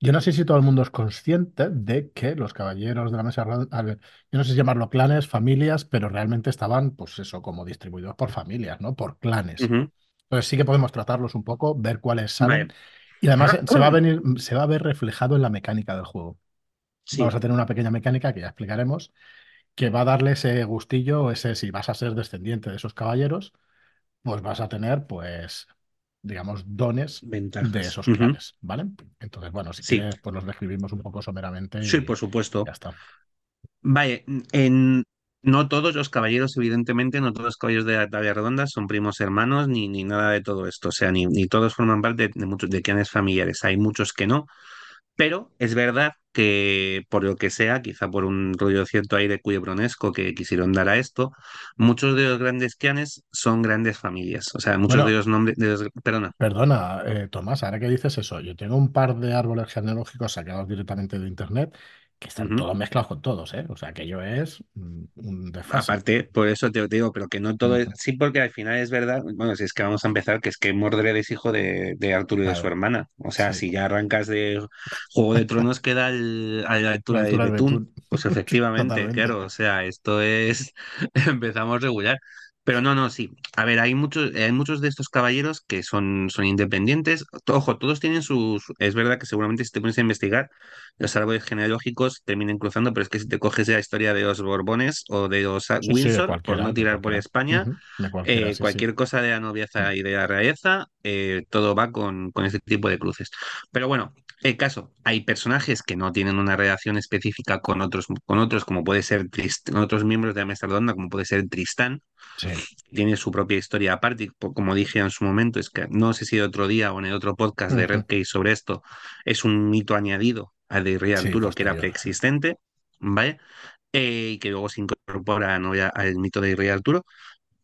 [SPEAKER 1] yo no sé si todo el mundo es consciente de que los caballeros de la mesa redonda, yo no sé si llamarlo clanes, familias, pero realmente estaban, pues eso, como distribuidos por familias, ¿no? Por clanes.
[SPEAKER 2] ujú.
[SPEAKER 1] Entonces sí que podemos tratarlos un poco, ver cuáles salen.
[SPEAKER 2] Vale.
[SPEAKER 1] Y además se va a venir, se va a ver reflejado en la mecánica del juego. Vamos
[SPEAKER 2] Sí,
[SPEAKER 1] a tener una pequeña mecánica que ya explicaremos, que va a darle ese gustillo, ese si vas a ser descendiente de esos caballeros, pues vas a tener, pues, digamos, dones de esos clanes, ¿vale? Entonces, bueno, si
[SPEAKER 2] Sí,
[SPEAKER 1] quieres, pues los describimos un poco someramente
[SPEAKER 2] sí,
[SPEAKER 1] y
[SPEAKER 2] por supuesto.
[SPEAKER 1] ya está.
[SPEAKER 2] Vale, en no todos los caballeros, evidentemente, no todos los caballeros de la talla redonda son primos hermanos ni, ni nada de todo esto. O sea, ni, ni todos forman parte de muchos de clanes familiares. Hay muchos que no. Pero es verdad que por lo que sea, quizá por un rollo cierto aire culebronesco que quisieron dar a esto, muchos de los grandes clanes son grandes familias. O sea, muchos de los nombres, de los, perdona.
[SPEAKER 1] perdona, eh, Tomás, ahora que dices eso, yo tengo un par de árboles genealógicos sacados directamente de internet que están todos mezclados con todos, ¿eh? O sea, que yo es mm, un desfase.
[SPEAKER 2] Aparte, por eso te digo, pero que no todo es, sí, porque al final es verdad, bueno, si es que vamos a empezar, que es que Mordred es hijo de, de Arturo y de su hermana. O sea,
[SPEAKER 1] sí,
[SPEAKER 2] si ya arrancas de Juego de Tronos, queda al-
[SPEAKER 1] a la
[SPEAKER 2] altura de Betún.
[SPEAKER 1] betún.
[SPEAKER 2] Pues efectivamente,
[SPEAKER 1] Totalmente.
[SPEAKER 2] claro, o sea, esto es, empezamos regular. Pero no, no, sí. A ver, hay muchos, hay muchos de estos caballeros que son, son independientes. Ojo, todos tienen sus. Es verdad que seguramente si te pones a investigar, los árboles genealógicos terminan cruzando, pero es que si te coges la historia de los Borbones o de los
[SPEAKER 1] Sí, sí, de
[SPEAKER 2] Windsor, por no tirar por. España, eh,
[SPEAKER 1] sí,
[SPEAKER 2] cualquier cosa de la nobleza y de la realeza, eh, todo va con, con ese tipo de cruces. Pero bueno, el caso, hay personajes que no tienen una relación específica con otros, con otros, como puede ser Trist- otros miembros de la mesa redonda, como puede ser Tristán,
[SPEAKER 1] Sí.
[SPEAKER 2] tiene su propia historia aparte, como dije en su momento, es que no sé si el otro día o en el otro podcast de Red Case sobre esto, es un mito añadido al de Rey
[SPEAKER 1] Sí,
[SPEAKER 2] Arturo que era preexistente, ¿vale? Eh, y que luego se incorpora ¿no? ya al mito de Rey Arturo,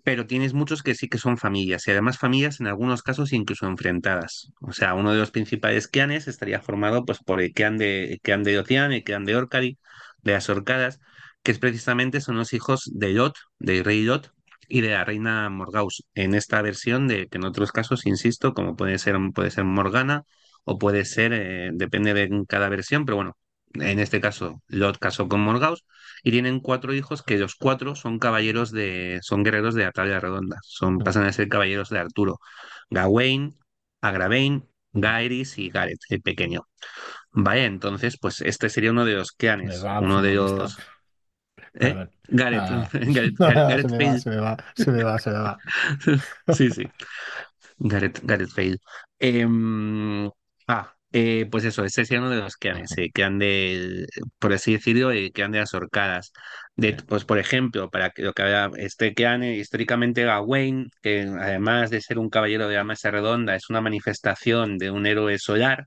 [SPEAKER 2] pero tienes muchos que sí que son familias, y además familias en algunos casos incluso enfrentadas. O sea, uno de los principales clanes estaría formado pues, por el clan de, el de Ocean, el clan de Orcari, de las Orcadas, que es precisamente son los hijos de Lot, del rey Lot, y de la reina Morgaus. En esta versión de que en otros casos, insisto, como puede ser, puede ser Morgana, o puede ser, eh, depende de cada versión, pero bueno, en este caso Lot casó con Morgaus y tienen cuatro hijos que los cuatro son caballeros de, son guerreros de Atalia Redonda, son, pasan a ser caballeros de Arturo. Gawain, Agravain. Gaerys y Gareth, el pequeño. Vaya, entonces, pues este sería uno de los
[SPEAKER 1] al
[SPEAKER 2] uno de los... ¿Eh? Gareth,
[SPEAKER 1] Nada,
[SPEAKER 2] Gareth, Gareth.
[SPEAKER 1] Se me va, se me va, se me va, se me va.
[SPEAKER 2] Sí, sí. Gareth, Gareth Bale. Em, ah, eh, pues eso, ese es uno de los que han,
[SPEAKER 1] Ujú,
[SPEAKER 2] ese, que han de, por así decirlo, eh, que han de las horcadas. De,
[SPEAKER 1] sí,
[SPEAKER 2] pues por ejemplo, para que lo que había, este que han eh, históricamente Gawain, que además de ser un caballero de la mesa redonda, es una manifestación de un héroe solar.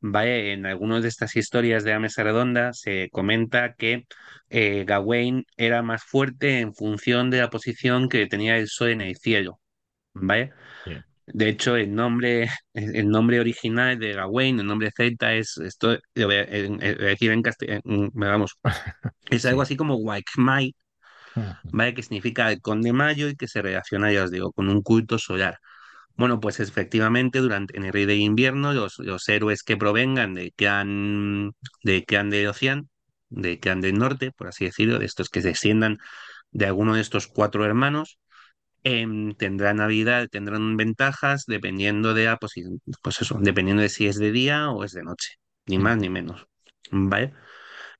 [SPEAKER 2] ¿vale? En algunas de estas historias de la mesa redonda se comenta que eh, Gawain era más fuerte en función de la posición que tenía el sol en el cielo. ¿Vale? De hecho, el nombre, el nombre original de Gawain, el nombre celta es, esto lo voy a, a decir en castellano, vamos, es algo
[SPEAKER 1] Sí.
[SPEAKER 2] así como Waikmai, ¿vale? Que significa el conde mayo y que se relaciona, ya os digo, con un culto solar. Bueno, pues efectivamente, durante en el Rey de Invierno, los, los héroes que provengan de clan, de clan de Ocean, de clan del norte, por así decirlo, de estos que desciendan de alguno de estos cuatro hermanos, em, tendrán habilidad, tendrán ventajas dependiendo de la posi- pues eso, dependiendo de si es de día o es de noche, ni más
[SPEAKER 1] ujú.
[SPEAKER 2] ni menos. ¿Vale?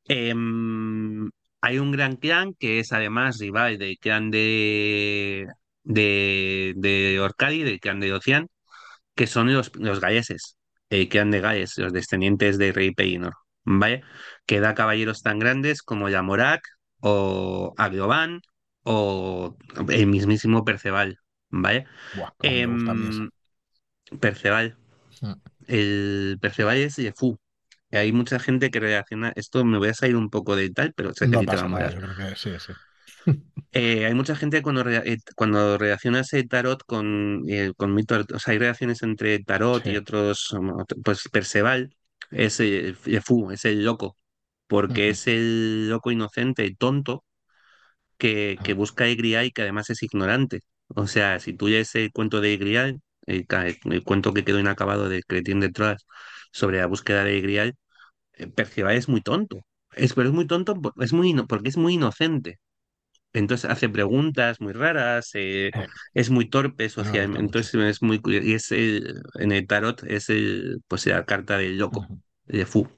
[SPEAKER 2] Em, hay un gran clan que es además rival del clan de, de, de Orcadi, del clan de Ocean, que son los, los galleses, el clan de Galles, los descendientes de Rey Pellinor, ¿vale? Que da caballeros tan grandes como Yamorak o Agrobán o el mismísimo Perceval, ¿vale?
[SPEAKER 1] Buah, ese.
[SPEAKER 2] Em, Perceval,
[SPEAKER 1] Mm.
[SPEAKER 2] el Perceval es Yefú. Hay mucha gente que relaciona, esto me voy a salir un poco de tal, pero sé que
[SPEAKER 1] No
[SPEAKER 2] te va a
[SPEAKER 1] nada,
[SPEAKER 2] molar.
[SPEAKER 1] yo creo que sí, sí.
[SPEAKER 2] Eh, hay mucha gente cuando, eh, cuando relacionas el tarot con, eh, con mito, o sea, hay relaciones entre tarot
[SPEAKER 1] Sí.
[SPEAKER 2] y otros, um, pues Perceval es el, el fu, es el loco, porque
[SPEAKER 1] Ujú.
[SPEAKER 2] es el loco inocente y tonto que, que
[SPEAKER 1] Ah,
[SPEAKER 2] busca a Grial y que además es ignorante. O sea, si tú lees el cuento de Grial, el, ca- el cuento que quedó inacabado de Cretín de Troyes sobre la búsqueda de Grial, eh, Perceval es muy tonto. Es, pero es muy tonto, es muy, porque es muy inocente. Entonces hace preguntas muy raras, eh,
[SPEAKER 1] eh,
[SPEAKER 2] es muy torpe
[SPEAKER 1] me
[SPEAKER 2] socialmente,
[SPEAKER 1] mucho.
[SPEAKER 2] entonces es muy y es el- en el tarot es el, pues la carta del loco, de Fu.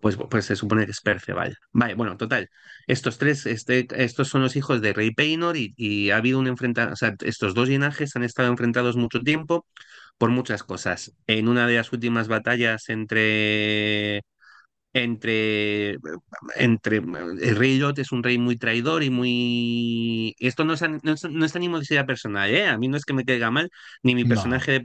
[SPEAKER 2] Pues, pues se supone que es Perceval. Vale, bueno, total. Estos tres, este, estos son los hijos de Rey Peynor y, y ha habido un enfrentamiento, o sea, estos dos linajes han estado enfrentados mucho tiempo por muchas cosas. En una de las últimas batallas entre entre, entre el rey Lot es un rey muy traidor y muy... Esto no es, no es, no es animosidad personal, ¿eh? A mí no es que me caiga mal, ni mi
[SPEAKER 1] No.
[SPEAKER 2] personaje de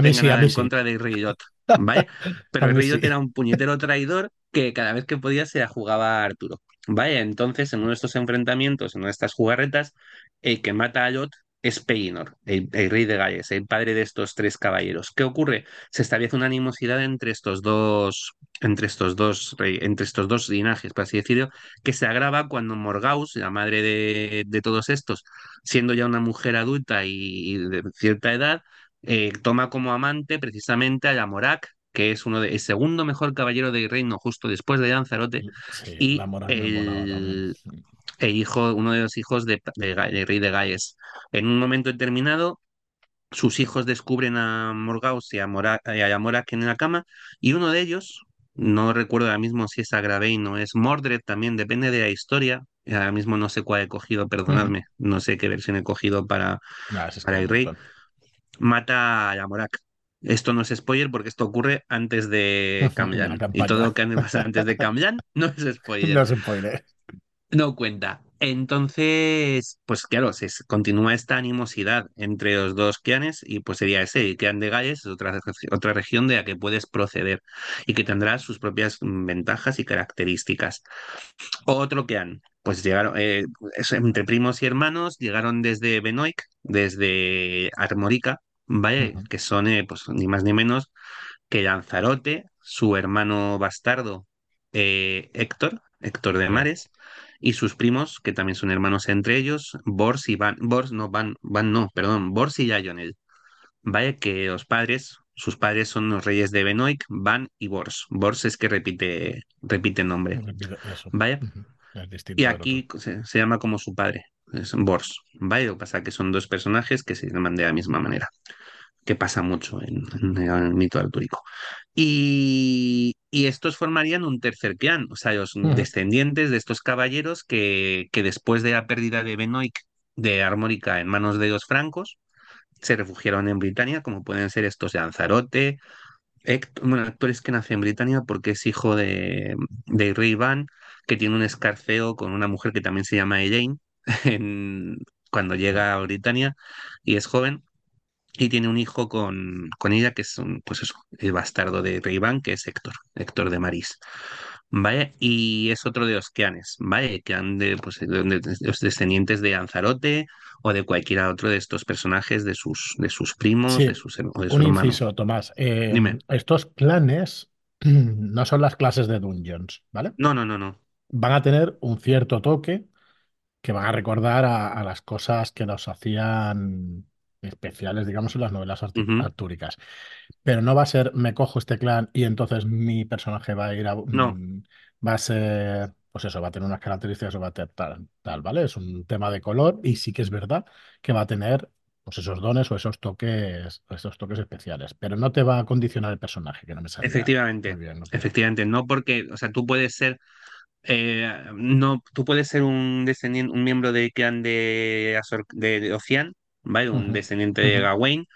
[SPEAKER 1] mí
[SPEAKER 2] tenga
[SPEAKER 1] sí,
[SPEAKER 2] nada en
[SPEAKER 1] sí.
[SPEAKER 2] contra del rey Lot, ¿vale? Pero el rey
[SPEAKER 1] sí.
[SPEAKER 2] Lot era un puñetero traidor que cada vez que podía se la jugaba a Arturo, ¿vale? Entonces, en uno de estos enfrentamientos, en una de estas jugarretas, el que mata a Lot es Pellinor, el, el rey de Gales, el padre de estos tres caballeros. ¿Qué ocurre? Se establece una animosidad entre estos dos entre estos dos, entre estos dos linajes, por así decirlo, que se agrava cuando Morgause, la madre de, de todos estos, siendo ya una mujer adulta y, y de cierta edad, eh, toma como amante precisamente a Yamorak, que es uno de, el segundo mejor caballero del reino justo después de Lanzarote,
[SPEAKER 1] Sí, la
[SPEAKER 2] y el, el hijo, uno de los hijos de, rey de Gaes. En un momento determinado, sus hijos descubren a Morgause y a, Mora- y a Yamorak en la cama, y uno de ellos, no recuerdo ahora mismo si es Agravain o es Mordred, también depende de la historia. Ahora mismo no sé cuál he cogido, perdonadme, no sé qué versión he cogido para,
[SPEAKER 1] es
[SPEAKER 2] para el rey. Mata a Yamorak. Esto no es spoiler porque esto ocurre antes de
[SPEAKER 1] De la
[SPEAKER 2] Camlan. Y todo lo que pasa antes de Camlan no es spoiler.
[SPEAKER 1] No se puede.
[SPEAKER 2] No cuenta. Entonces, pues claro, se continúa esta animosidad entre los dos clanes y pues sería ese, el clan de Galles es otra, otra región de la que puedes proceder y que tendrá sus propias mm, ventajas y características. Otro clan, pues llegaron, eh, entre primos y hermanos, llegaron desde Benoit, desde Armorica, ¿vale? Que son eh, pues ni más ni menos que Lanzarote, su hermano bastardo eh, Héctor, Héctor de. Mares, y sus primos, que también son hermanos entre ellos, Bors y Van, Bors no, Van, Van no, perdón, Bors y Lionel. Vaya que los padres, sus padres son los reyes de Benoit, Van y Bors. Bors es que repite, repite nombre. Vaya, y aquí se, se llama como su padre, es Bors. Vaya, lo que pasa es que son dos personajes que se llaman de la misma manera que pasa mucho en, en el mito artúrico. Y, y estos formarían un tercer clan, o sea, los descendientes de estos caballeros que, que después de la pérdida de Benoit de Armórica en manos de los francos, se refugiaron en Britania, como pueden ser estos de Lanzarote, Héctor, bueno, Héctor es que nace en Britania porque es hijo de, de rey Iván, que tiene un escarceo con una mujer que también se llama Elaine, en- cuando llega a Britania y es joven y tiene un hijo con, con ella, que es un, pues eso, el bastardo de Rey Iván, que es Héctor, Héctor de Marís. ¿vale? Y es otro de los clanes, ¿vale? Que han de, pues, de, los descendientes de Anzarote o de cualquiera otro de estos personajes, de sus, de sus primos, de sus, de
[SPEAKER 1] un
[SPEAKER 2] su hermano.
[SPEAKER 1] inciso, Tomás. Eh,
[SPEAKER 2] Dime.
[SPEAKER 1] estos clanes no son las clases de Dungeons, ¿vale?
[SPEAKER 2] No, no, no, no.
[SPEAKER 1] Van a tener un cierto toque que van a recordar a, a las cosas que los hacían especiales, digamos, en las novelas artúricas. Pero no va a ser, me cojo este clan y entonces mi personaje va a ir a...
[SPEAKER 2] No,
[SPEAKER 1] mm, va a ser, pues eso, va a tener unas características va a tener tal, tal, ¿vale? Es un tema de color y sí que es verdad que va a tener pues esos dones o esos toques, esos toques especiales. Pero no te va a condicionar el personaje, que no me muy
[SPEAKER 2] efectivamente.
[SPEAKER 1] bien. ¿no?
[SPEAKER 2] Efectivamente, no porque, o sea, tú puedes ser Eh, no, tú puedes ser un descendiente, un miembro de clan de, Azor- de, de Ocean, ¿vale? Un descendiente de Gawain,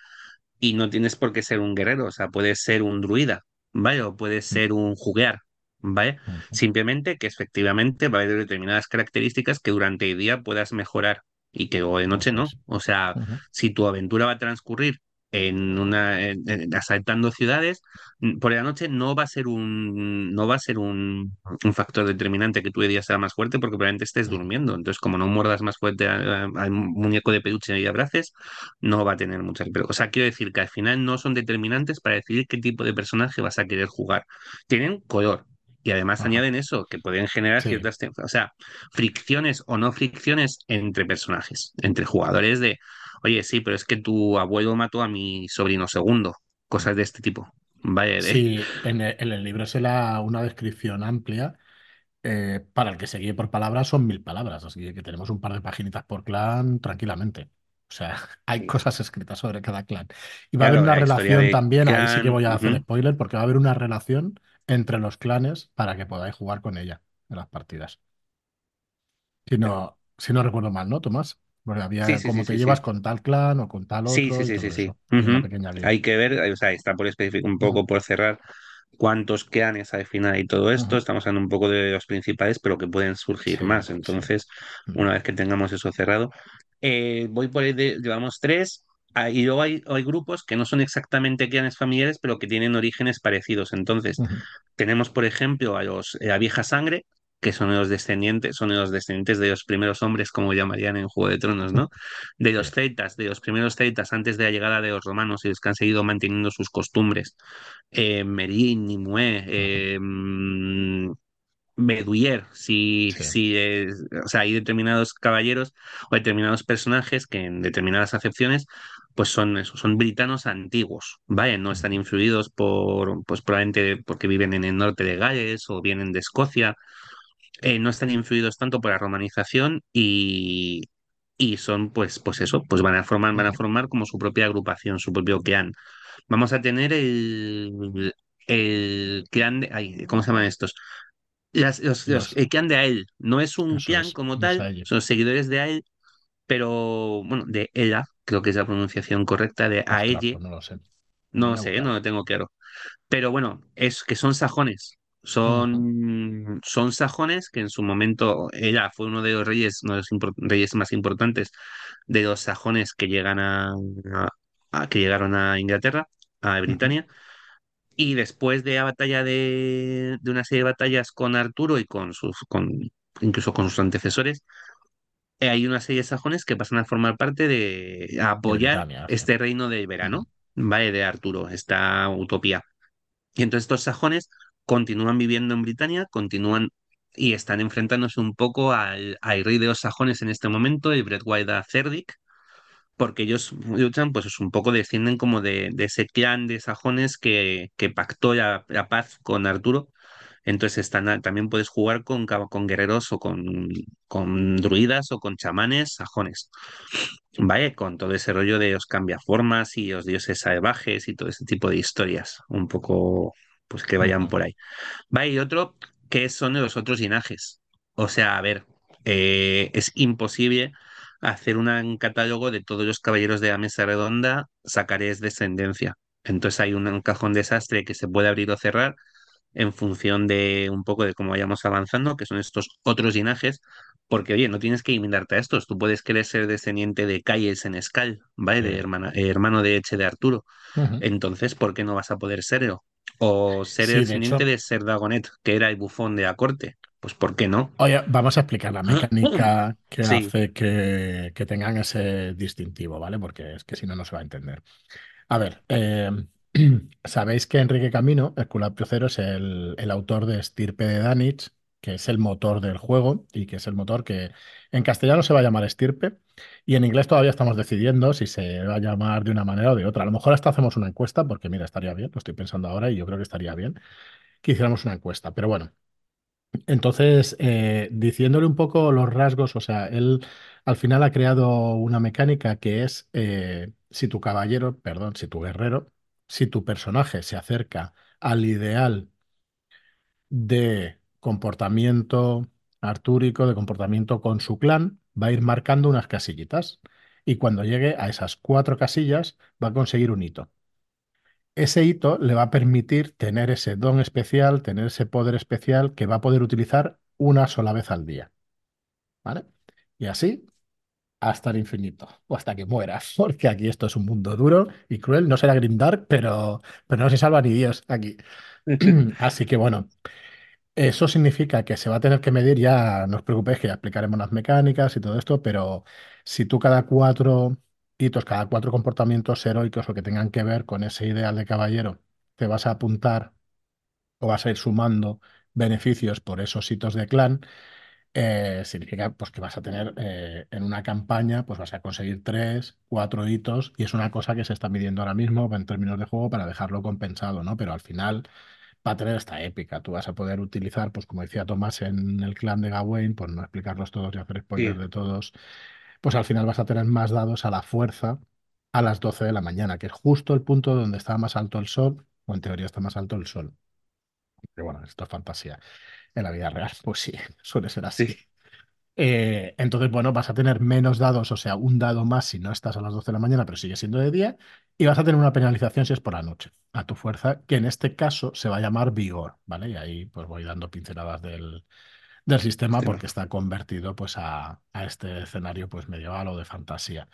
[SPEAKER 2] y no tienes por qué ser un guerrero, o sea, puedes ser un druida, ¿vale? O puedes ser un juguear, ¿vale? Simplemente que efectivamente va a haber determinadas características que durante el día puedas mejorar y que o de noche no. O sea, si tu aventura va a transcurrir en una en- en- asaltando ciudades, mm, por la noche no va a ser un no va a ser un, un factor determinante que tu día sea más fuerte porque probablemente estés durmiendo. Entonces, como no muerdas más fuerte al muñeco de peluche y abraces, no va a tener muchas. Pero, o sea, quiero decir que al final no son determinantes para decidir qué tipo de personaje vas a querer jugar. Tienen color. Y además
[SPEAKER 1] Ajá.
[SPEAKER 2] añaden eso, que pueden generar
[SPEAKER 1] Sí,
[SPEAKER 2] ciertas, o sea, fricciones o no fricciones entre personajes, entre jugadores de, oye, sí, pero es que tu abuelo mató a mi sobrino segundo, cosas de este tipo. Vale, de,
[SPEAKER 1] sí, en el, en el libro se da una descripción amplia. eh, para el que se guíe por palabras son mil palabras, así que tenemos un par de paginitas por clan tranquilamente. O sea, hay cosas escritas sobre cada clan. Y va a haber una relación también, ahí sí que voy a hacer spoiler, porque va a haber una relación entre los clanes para que podáis jugar con ella en las partidas. Si no, si no recuerdo mal, ¿no, Tomás? Porque
[SPEAKER 2] Sí,
[SPEAKER 1] había
[SPEAKER 2] sí, sí,
[SPEAKER 1] cómo te
[SPEAKER 2] sí, sí.
[SPEAKER 1] llevas con tal clan o con tal
[SPEAKER 2] Sí, sí,
[SPEAKER 1] otro
[SPEAKER 2] sí, sí,
[SPEAKER 1] todo
[SPEAKER 2] sí.
[SPEAKER 1] eso. Hay.
[SPEAKER 2] Hay que ver, o sea, está por especificar un poco por cerrar cuántos clanes al final y todo esto. Estamos hablando un poco de los principales, pero que pueden surgir
[SPEAKER 1] Sí,
[SPEAKER 2] más.
[SPEAKER 1] sí.
[SPEAKER 2] Entonces,
[SPEAKER 1] Ujú,
[SPEAKER 2] una vez que tengamos eso cerrado, eh, voy por ahí, de- llevamos tres. ah, Y luego hay, hay grupos que no son exactamente clanes familiares, pero que tienen orígenes parecidos. Entonces, tenemos, por ejemplo, a los, eh, a Vieja Sangre, que son los descendientes, son los descendientes de los primeros hombres, como llamarían en Juego de Tronos, ¿no? De los celtas, de los primeros celtas antes de la llegada de los romanos y los que han seguido manteniendo sus costumbres. Eh, Merín, Nimue, eh, mm, Beduyer, si,
[SPEAKER 1] Sí.
[SPEAKER 2] si o sea, hay determinados caballeros o determinados personajes que en determinadas acepciones pues son eso, son britanos antiguos, ¿vale? No están influidos por, pues probablemente porque viven en el norte de Gales o vienen de Escocia, eh, no están influidos tanto por la romanización y, y son pues, pues eso, pues van a formar, van a formar como su propia agrupación, su propio clan. Vamos a tener el, el clan de, ay, ¿cómo se llaman estos? Las- los, los-
[SPEAKER 1] Los,
[SPEAKER 2] el clan de Ael no es un clan como tal, son seguidores de Ael, pero bueno, de Ela, creo que es la pronunciación correcta, de Aelle,
[SPEAKER 1] pues no lo sé.
[SPEAKER 2] No
[SPEAKER 1] a
[SPEAKER 2] sé, no lo tengo claro. Pero bueno, es que son sajones. Son, son sajones que en su momento ella fue uno de los reyes, uno de los reyes más importantes de los sajones que llegan a, a- a- que llegaron a Inglaterra, a Britania. Y después de la batalla de, de una serie de batallas con Arturo y con sus, con, incluso con sus antecesores, eh, hay una serie de sajones que pasan a formar parte de a
[SPEAKER 1] De
[SPEAKER 2] apoyar
[SPEAKER 1] Britania,
[SPEAKER 2] este reino del
[SPEAKER 1] Ujú,
[SPEAKER 2] verano, ¿vale? De Arturo, esta utopía. Y entonces estos sajones continúan viviendo en Britania, continúan y están enfrentándose un poco al, al rey de los sajones en este momento, el Bretwalda Cerdic, porque ellos luchan, pues es un poco descienden como de, de ese clan de sajones que, que pactó la, la paz con Arturo. Entonces están, también puedes jugar con, con guerreros o con, con druidas o con chamanes sajones. Vaya, con todo ese rollo de los cambiaformas y los dioses salvajes y todo ese tipo de historias, un poco, pues que vayan por ahí. Vaya, y otro, que son de los otros linajes? O sea, a ver, eh, es imposible hacer un catálogo de todos los caballeros de la mesa redonda, sacaré descendencia. Entonces hay un, cajón desastre que se puede abrir o cerrar en función de un poco de cómo vayamos avanzando, que son estos otros linajes, porque oye, no tienes que limitarte a estos, tú puedes querer ser descendiente de Calles en Escal, ¿vale? De hermana- eh, hermano de Eche de Arturo. Entonces, ¿por qué no vas a poder serlo? O ser
[SPEAKER 1] Sí,
[SPEAKER 2] el
[SPEAKER 1] de hecho,
[SPEAKER 2] de Ser Dagonet, que era el bufón de la corte. Pues ¿por qué no?
[SPEAKER 1] oye, vamos a explicar la mecánica que
[SPEAKER 2] Sí,
[SPEAKER 1] hace que, que tengan ese distintivo, ¿vale? Porque es que si no, no se va a entender. A ver, eh, sabéis que Enrique Camino, el Culapio Cero, es el, el autor de Estirpe de Danich, que es el motor del juego y que es el motor que en castellano se va a llamar Estirpe y en inglés todavía estamos decidiendo si se va a llamar de una manera o de otra. A lo mejor hasta hacemos una encuesta, porque mira, estaría bien, lo estoy pensando ahora y yo creo que estaría bien que hiciéramos una encuesta. Pero bueno, entonces, eh, diciéndole un poco los rasgos, o sea, él al final ha creado una mecánica que es eh, si tu caballero, perdón, si tu guerrero, si tu personaje se acerca al ideal de comportamiento artúrico, de comportamiento con su clan, va a ir marcando unas casillitas. Y cuando llegue a esas cuatro casillas, va a conseguir un hito. Ese hito le va a permitir tener ese don especial, tener ese poder especial que va a poder utilizar una sola vez al día. ¿Vale? Y así hasta el infinito o hasta que mueras, porque aquí esto es un mundo duro y cruel. No será Grimdark, pero, pero no se salva ni Dios aquí. Así que bueno, eso significa que se va a tener que medir, ya no os preocupéis que ya explicaremos las mecánicas y todo esto, pero si tú cada cuatro hitos, cada cuatro comportamientos heroicos o que tengan que ver con ese ideal de caballero, te vas a apuntar o vas a ir sumando beneficios por esos hitos de clan, eh, significa pues, que vas a tener eh, en una campaña, pues vas a conseguir tres, cuatro hitos y es una cosa que se está midiendo ahora mismo en términos de juego para dejarlo compensado, ¿no? Pero al final va a tener esta épica. Tú vas a poder utilizar, pues como decía Tomás en el clan de Gawain, por no explicarlos todos y hacer spoilers
[SPEAKER 2] sí,
[SPEAKER 1] de todos, pues al final vas a tener más dados a la fuerza a las 12 de la mañana, que es justo el punto donde está más alto el sol, o en teoría está más alto el sol. Pero bueno, esto es fantasía. En la vida real, pues sí, suele ser así.
[SPEAKER 2] sí,
[SPEAKER 1] Eh, entonces, bueno, vas a tener menos dados, o sea, un dado más si no estás a las 12 de la mañana, pero sigue siendo de día, y vas a tener una penalización si es por la noche, a tu fuerza, que en este caso se va a llamar vigor, ¿vale? Y ahí pues voy dando pinceladas del, del sistema porque está convertido pues a, a este escenario pues medieval o de fantasía.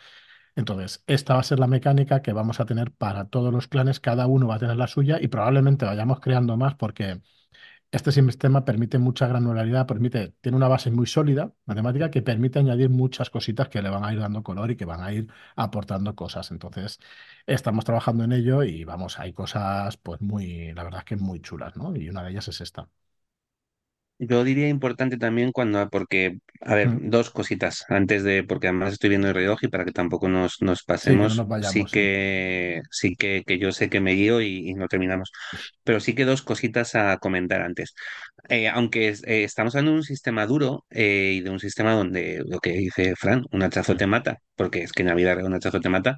[SPEAKER 1] Entonces, esta va a ser la mecánica que vamos a tener para todos los clanes, cada uno va a tener la suya y probablemente vayamos creando más porque este sistema permite mucha granularidad, permite, tiene una base muy sólida, matemática, que permite añadir muchas cositas que le van a ir dando color y que van a ir aportando cosas. Entonces, estamos trabajando en ello y vamos, hay cosas pues muy, la verdad es que muy chulas, ¿no? Y una de ellas es esta.
[SPEAKER 2] Yo diría importante también cuando, porque, a ver,
[SPEAKER 1] Mm.
[SPEAKER 2] dos cositas antes de, porque además estoy viendo el reloj y para que tampoco nos, nos
[SPEAKER 1] Sí, que no
[SPEAKER 2] pasemos,
[SPEAKER 1] nos
[SPEAKER 2] sí
[SPEAKER 1] vayamos, sí.
[SPEAKER 2] que, sí que, que yo sé que me guío y, y no terminamos. Pero sí que dos cositas a comentar antes. Eh, aunque eh, estamos hablando de un sistema duro eh, y de un sistema donde lo que dice Fran, un hachazo te mata, porque es que en la vida un hachazo te mata,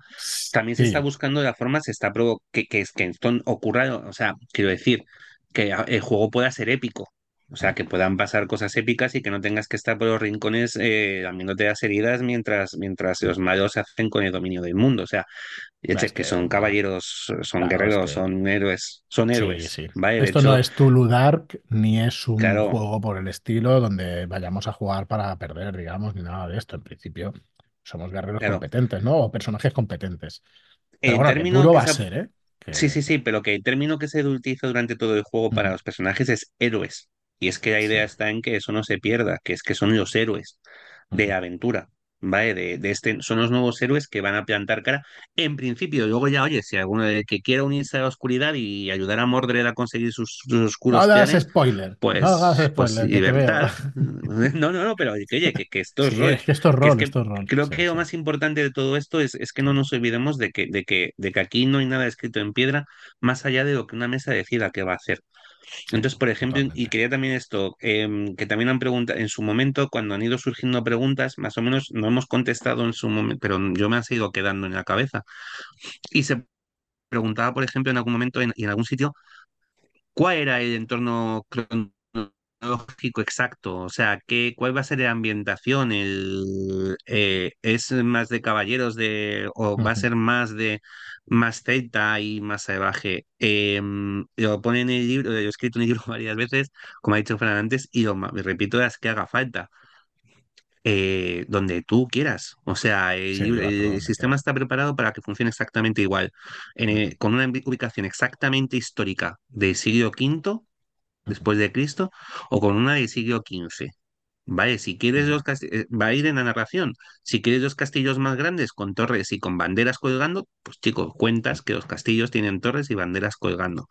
[SPEAKER 2] también se está buscando la forma, se está que, que, que esto ocurra, o sea, quiero decir, que a- el juego pueda ser épico. O sea, que puedan pasar cosas épicas y que no tengas que estar por los rincones eh, las heridas mientras, mientras los malos se hacen con el dominio del mundo. O sea, y
[SPEAKER 1] es
[SPEAKER 2] que son caballeros, son
[SPEAKER 1] claro, es
[SPEAKER 2] guerreros,
[SPEAKER 1] que
[SPEAKER 2] son héroes, son héroes,
[SPEAKER 1] sí.
[SPEAKER 2] ¿vale? De
[SPEAKER 1] Esto no es Tulu Dark ni es un
[SPEAKER 2] claro,
[SPEAKER 1] juego por el estilo donde vayamos a jugar para perder, digamos, ni nada de esto. En principio, somos guerreros
[SPEAKER 2] claro.
[SPEAKER 1] competentes, ¿no? O personajes competentes. Pero
[SPEAKER 2] El
[SPEAKER 1] bueno, que
[SPEAKER 2] término
[SPEAKER 1] duro
[SPEAKER 2] que
[SPEAKER 1] va a
[SPEAKER 2] se
[SPEAKER 1] ser, ¿eh?
[SPEAKER 2] Sí,
[SPEAKER 1] Que...
[SPEAKER 2] sí, sí, pero que el término que se utiliza durante todo el juego para
[SPEAKER 1] Ujú.
[SPEAKER 2] los personajes es héroes. Y es que la idea
[SPEAKER 1] Sí.
[SPEAKER 2] está en que eso no se pierda, que es que son los héroes de la aventura, ¿vale? De, de este, son los nuevos héroes que van a plantar cara. En principio, luego ya, oye, si alguno de- que quiera unirse a la oscuridad y ayudar a Mordred a conseguir sus, sus
[SPEAKER 1] No
[SPEAKER 2] oscuros
[SPEAKER 1] hagas spoiler, no hagas
[SPEAKER 2] pues, pues
[SPEAKER 1] spoiler, que te veo.
[SPEAKER 2] libertad. No, no, no, pero que, oye, que, que esto es
[SPEAKER 1] Sí,
[SPEAKER 2] rol.
[SPEAKER 1] es que esto es rol,
[SPEAKER 2] que
[SPEAKER 1] esto es rol.
[SPEAKER 2] creo
[SPEAKER 1] Sí,
[SPEAKER 2] que lo más importante de todo esto es, es que no nos olvidemos de que, de que, de que aquí no hay nada escrito en piedra más allá de lo que una mesa decida que va a hacer. Entonces, por ejemplo, y quería también esto, em, que también han preguntado en su momento, cuando han ido surgiendo preguntas, más o menos no hemos contestado en su momento, pero yo me han seguido quedando en la cabeza. Y se preguntaba, por ejemplo, en algún momento en, en algún sitio, ¿cuál era el entorno cronológico exacto? O sea, ¿qué, cuál va a ser la ambientación? El, eh, ¿es más de caballeros de, o va a ser más de más celta y más salvaje? Em, lo pone en el libro, lo he escrito en el libro varias veces, como ha dicho Fran antes, y lo repito las que haga falta. eh, donde tú quieras. O sea,
[SPEAKER 1] Sí,
[SPEAKER 2] el, sistema está preparado para que funcione exactamente igual, En, con una ubicación exactamente histórica del siglo V después de Cristo o con una del siglo XV. Vale, si quieres los castillos, va a ir en la narración. Si quieres los castillos más grandes con torres y con banderas colgando, pues chicos, cuentas que los castillos tienen torres y banderas colgando.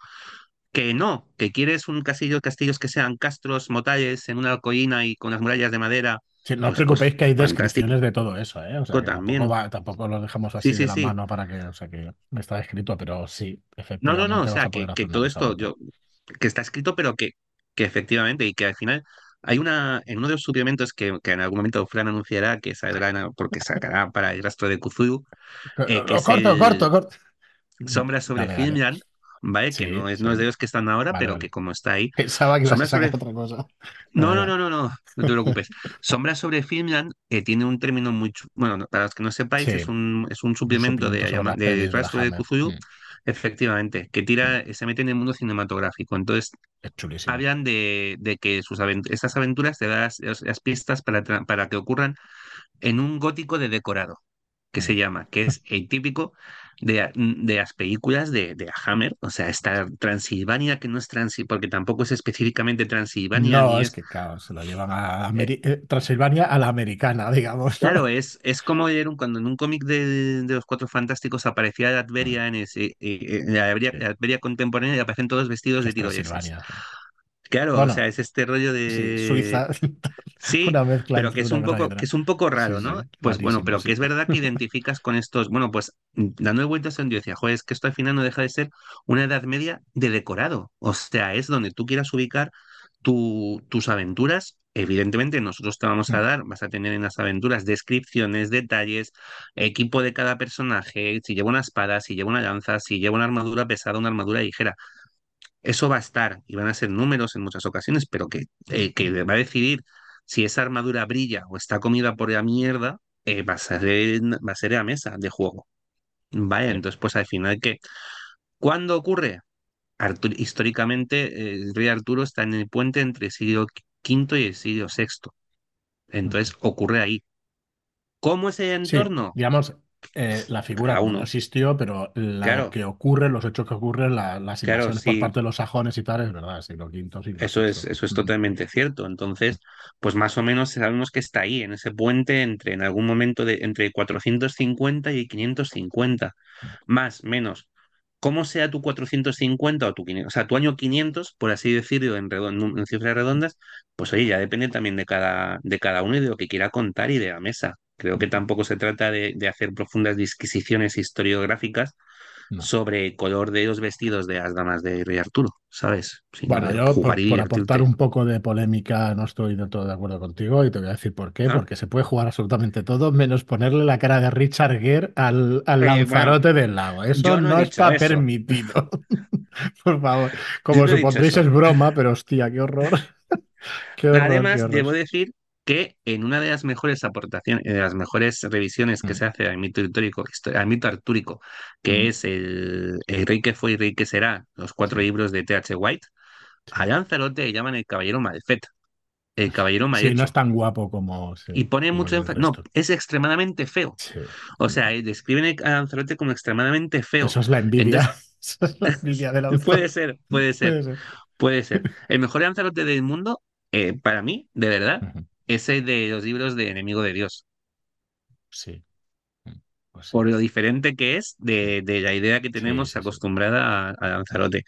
[SPEAKER 2] Que no, que quieres un castillo, castillos que sean castros, motales en una collina y con las murallas de madera,
[SPEAKER 1] Sí, no os
[SPEAKER 2] pues, pues
[SPEAKER 1] preocupéis que hay descripciones de todo eso, ¿eh? O sea tampoco
[SPEAKER 2] también.
[SPEAKER 1] va, tampoco lo dejamos
[SPEAKER 2] Sí,
[SPEAKER 1] así de
[SPEAKER 2] sí,
[SPEAKER 1] la
[SPEAKER 2] sí.
[SPEAKER 1] mano para que, o sea que está escrito, pero sí,
[SPEAKER 2] No, no, no, o
[SPEAKER 1] efectivamente
[SPEAKER 2] sea, que, que todo esto yo, que está escrito, pero que, que efectivamente, y que al final hay una, en uno de los suplementos que, que en algún momento Fran anunciará que saldrá, porque sacará para el rastro de Cthulhu, eh, que
[SPEAKER 1] Lo
[SPEAKER 2] es
[SPEAKER 1] corto, corto,
[SPEAKER 2] el
[SPEAKER 1] corto.
[SPEAKER 2] Sombras sobre
[SPEAKER 1] Dale,
[SPEAKER 2] ¿vale? Que no es,
[SPEAKER 1] sí.
[SPEAKER 2] no es de los que están ahora,
[SPEAKER 1] Vale,
[SPEAKER 2] pero que como está ahí.
[SPEAKER 1] Pensaba que ibas a
[SPEAKER 2] Sombras
[SPEAKER 1] sacar
[SPEAKER 2] sobre
[SPEAKER 1] otra cosa.
[SPEAKER 2] No, no, no, no, no, no te preocupes. Sombra sobre Filmland eh, tiene un término muy... Bueno, no, para los que no sepáis, es un, es un
[SPEAKER 1] un
[SPEAKER 2] suplemento de, de
[SPEAKER 1] de
[SPEAKER 2] Rastro de
[SPEAKER 1] Mm,
[SPEAKER 2] efectivamente, que
[SPEAKER 1] mm.
[SPEAKER 2] tira, se mete en el mundo cinematográfico. Entonces,
[SPEAKER 1] Es
[SPEAKER 2] hablan de, de que sus avent- esas aventuras te dan las, las pistas para, para que ocurran en un gótico de decorado que se
[SPEAKER 1] Mm.
[SPEAKER 2] llama, que es el típico de, de las películas de, de Hammer, o sea, esta Transilvania que no es Transilvania, porque tampoco es específicamente Transilvania,
[SPEAKER 1] No, es
[SPEAKER 2] es...
[SPEAKER 1] que, claro, se lo llevan a
[SPEAKER 2] eh,
[SPEAKER 1] Ameri- eh, Transilvania a la americana, digamos, ¿no?
[SPEAKER 2] Claro, es, es como un- cuando en un cómic de, de los Cuatro Fantásticos aparecía
[SPEAKER 1] Mm,
[SPEAKER 2] Latveria en, ese, eh, eh, la Latveria contemporánea y aparecen todos vestidos de
[SPEAKER 1] es
[SPEAKER 2] tiroleses.
[SPEAKER 1] Sí.
[SPEAKER 2] Claro, o sea, es este rollo
[SPEAKER 1] sí,
[SPEAKER 2] de
[SPEAKER 1] Suiza,
[SPEAKER 2] Sí,
[SPEAKER 1] una mezcla
[SPEAKER 2] pero que es un poco, que es un poco
[SPEAKER 1] Sí,
[SPEAKER 2] raro,
[SPEAKER 1] sí,
[SPEAKER 2] ¿no? Pues bueno, pero que
[SPEAKER 1] sí.
[SPEAKER 2] es verdad que identificas con estos, bueno, pues dando vueltas en yo decía, joder, es que esto al final no deja de ser una Edad Media de decorado. O sea, es donde tú quieras ubicar tu- tus aventuras. Evidentemente, nosotros te vamos a
[SPEAKER 1] Mm,
[SPEAKER 2] dar, vas a tener en las aventuras descripciones, detalles, equipo de cada personaje, si lleva una espada, si lleva una lanza, si lleva una armadura pesada, una armadura ligera. Eso va a estar y van a ser números en muchas ocasiones, pero que, eh, que va a decidir si esa armadura brilla o está comida por la mierda, eh, va a ser, va a ser la mesa de juego. Vaya,
[SPEAKER 1] Sí.
[SPEAKER 2] entonces pues al final que, ¿cuándo ocurre? Artur- históricamente, eh, el rey Arturo está en el puente entre el siglo V y el siglo VI. Entonces ocurre ahí. ¿Cómo es el
[SPEAKER 1] Sí,
[SPEAKER 2] entorno?
[SPEAKER 1] digamos, eh, la figura no existió, pero lo
[SPEAKER 2] Claro,
[SPEAKER 1] que ocurre, los hechos que ocurren, la- las
[SPEAKER 2] claro,
[SPEAKER 1] invasiones por parte de los sajones y tal, es verdad, siglo V, siglo
[SPEAKER 2] Eso es, eso es
[SPEAKER 1] Mm,
[SPEAKER 2] totalmente cierto. Entonces, pues más o menos sabemos que está ahí, en ese puente entre, en algún momento de entre 450 y 550, más, menos. ¿Cómo sea tu 450 o tu 500, o sea, tu año 500, por así decirlo, en, en cifras redondas, pues oye, ya depende también de cada, de cada uno y de lo que quiera contar y de la mesa. Creo que tampoco se trata de, de hacer profundas disquisiciones historiográficas
[SPEAKER 1] No.
[SPEAKER 2] sobre el color de los vestidos de las damas de Rey Arturo, ¿sabes?
[SPEAKER 1] Bueno, yo por, por aportar un poco de polémica no estoy del todo de acuerdo contigo y te voy a decir por qué.
[SPEAKER 2] ¿Ah?
[SPEAKER 1] Porque se puede jugar absolutamente todo menos ponerle la cara de Richard Gere al, al
[SPEAKER 2] Eh, bueno,
[SPEAKER 1] Lanzarote del lago. Eso
[SPEAKER 2] no
[SPEAKER 1] está
[SPEAKER 2] eso.
[SPEAKER 1] permitido. Por favor, como
[SPEAKER 2] no
[SPEAKER 1] supondréis es broma, pero hostia, qué horror. Qué horror, qué
[SPEAKER 2] Además,
[SPEAKER 1] horror.
[SPEAKER 2] debo decir que en una de las mejores aportaciones, de las mejores revisiones que
[SPEAKER 1] Mm,
[SPEAKER 2] se hace al mito histórico, al mito artúrico, que
[SPEAKER 1] mm,
[SPEAKER 2] es el, el Rey que fue y Rey que será, los cuatro libros de T.H. White, a. Lanzarote le llaman el caballero mal fet, el caballero mal
[SPEAKER 1] Sí, no es tan guapo como, sí,
[SPEAKER 2] Y pone
[SPEAKER 1] como
[SPEAKER 2] mucho énfasis. No, es extremadamente feo.
[SPEAKER 1] Sí.
[SPEAKER 2] O sea, describen a Lanzarote como extremadamente feo.
[SPEAKER 1] Eso es la envidia.
[SPEAKER 2] Entonces,
[SPEAKER 1] Eso es la envidia de
[SPEAKER 2] puede
[SPEAKER 1] Lanzarote.
[SPEAKER 2] ser, puede ser.
[SPEAKER 1] Puede ser.
[SPEAKER 2] Puede ser. El mejor Lanzarote del mundo, eh, para mí, de verdad, el de los libros de Enemigo de Dios.
[SPEAKER 1] Sí. Mm, Pues sí.
[SPEAKER 2] Por lo diferente que es de, de la idea que tenemos
[SPEAKER 1] sí,
[SPEAKER 2] acostumbrada a, a Lanzarote.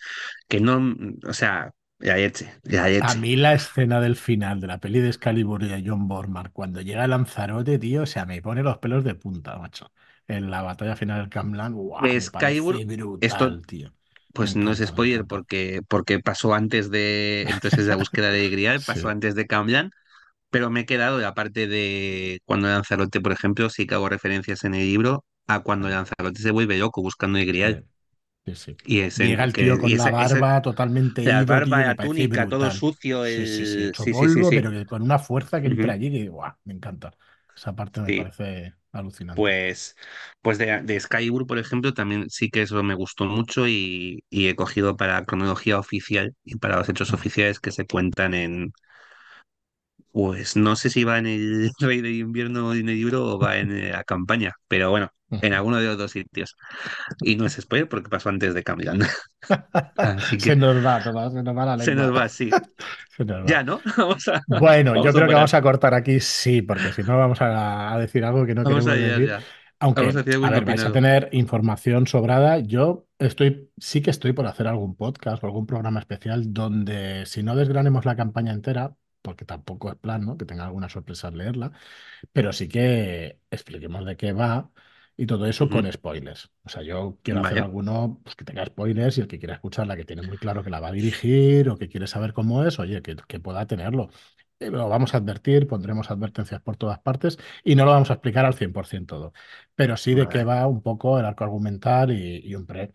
[SPEAKER 2] Que no, o sea, la leche, la
[SPEAKER 1] A mí la escena del final de la peli de Excalibur y de John Borman, cuando llega Lanzarote, tío, o sea, me pone los pelos de punta, macho. En la batalla final del Camlan. Me
[SPEAKER 2] Excalibur,
[SPEAKER 1] parece
[SPEAKER 2] esto
[SPEAKER 1] brutal, tío.
[SPEAKER 2] Pues no es spoiler porque, porque pasó antes de, entonces la búsqueda de Grial, pasó
[SPEAKER 1] Sí,
[SPEAKER 2] antes de Cambian, pero me he quedado la parte de cuando Lanzarote, por ejemplo, sí que hago referencias en el libro a cuando Lanzarote se vuelve loco buscando el Grial.
[SPEAKER 1] sí, sí.
[SPEAKER 2] Y ese,
[SPEAKER 1] Llega el
[SPEAKER 2] que,
[SPEAKER 1] tío
[SPEAKER 2] y
[SPEAKER 1] con la
[SPEAKER 2] ese, ese,
[SPEAKER 1] barba totalmente
[SPEAKER 2] la
[SPEAKER 1] ido,
[SPEAKER 2] barba,
[SPEAKER 1] tío,
[SPEAKER 2] la túnica, todo sucio, el... Sí, sí, sí,
[SPEAKER 1] polvo, pero que con una fuerza que entra
[SPEAKER 2] Ujú,
[SPEAKER 1] allí que, ¡guau! Me encanta. Esa parte me parece alucinante.
[SPEAKER 2] Pues, pues de, de Skybur, por ejemplo, también sí que eso me gustó mucho y, y he cogido para cronología oficial y para los hechos oficiales que se cuentan en, Pues no sé si va en el Rey de Invierno en el libro o va en eh, la campaña, pero bueno, en alguno de los dos sitios. Y no es spoiler porque pasó antes de Camilan. Así
[SPEAKER 1] Se nos va, Tomás, se nos va la
[SPEAKER 2] se nos va así.
[SPEAKER 1] Se nos va.
[SPEAKER 2] Ya, ¿no? Vamos a,
[SPEAKER 1] Bueno, yo
[SPEAKER 2] vamos
[SPEAKER 1] creo que vamos a cortar aquí, sí, porque si no vamos a, a decir algo que no
[SPEAKER 2] Vamos a
[SPEAKER 1] queremos decir.
[SPEAKER 2] ya.
[SPEAKER 1] Aunque,
[SPEAKER 2] Vamos a
[SPEAKER 1] ver, vais a tener información sobrada. Yo estoy, sí que estoy por hacer algún podcast o algún programa especial donde, si no desgranemos la campaña entera, porque tampoco es plan, ¿no? Que tenga alguna sorpresa al leerla, pero sí que expliquemos de qué va y todo eso con spoilers. O sea, yo quiero hacer alguno pues, que tenga spoilers y el que quiera escucharla, que tiene muy claro que la va a dirigir o que quiere saber cómo es, oye, que, que pueda tenerlo. Eh, Lo vamos a advertir, pondremos advertencias por todas partes y no lo vamos a explicar al 100% todo, pero sí de qué va un poco el arco argumental y, y un pre.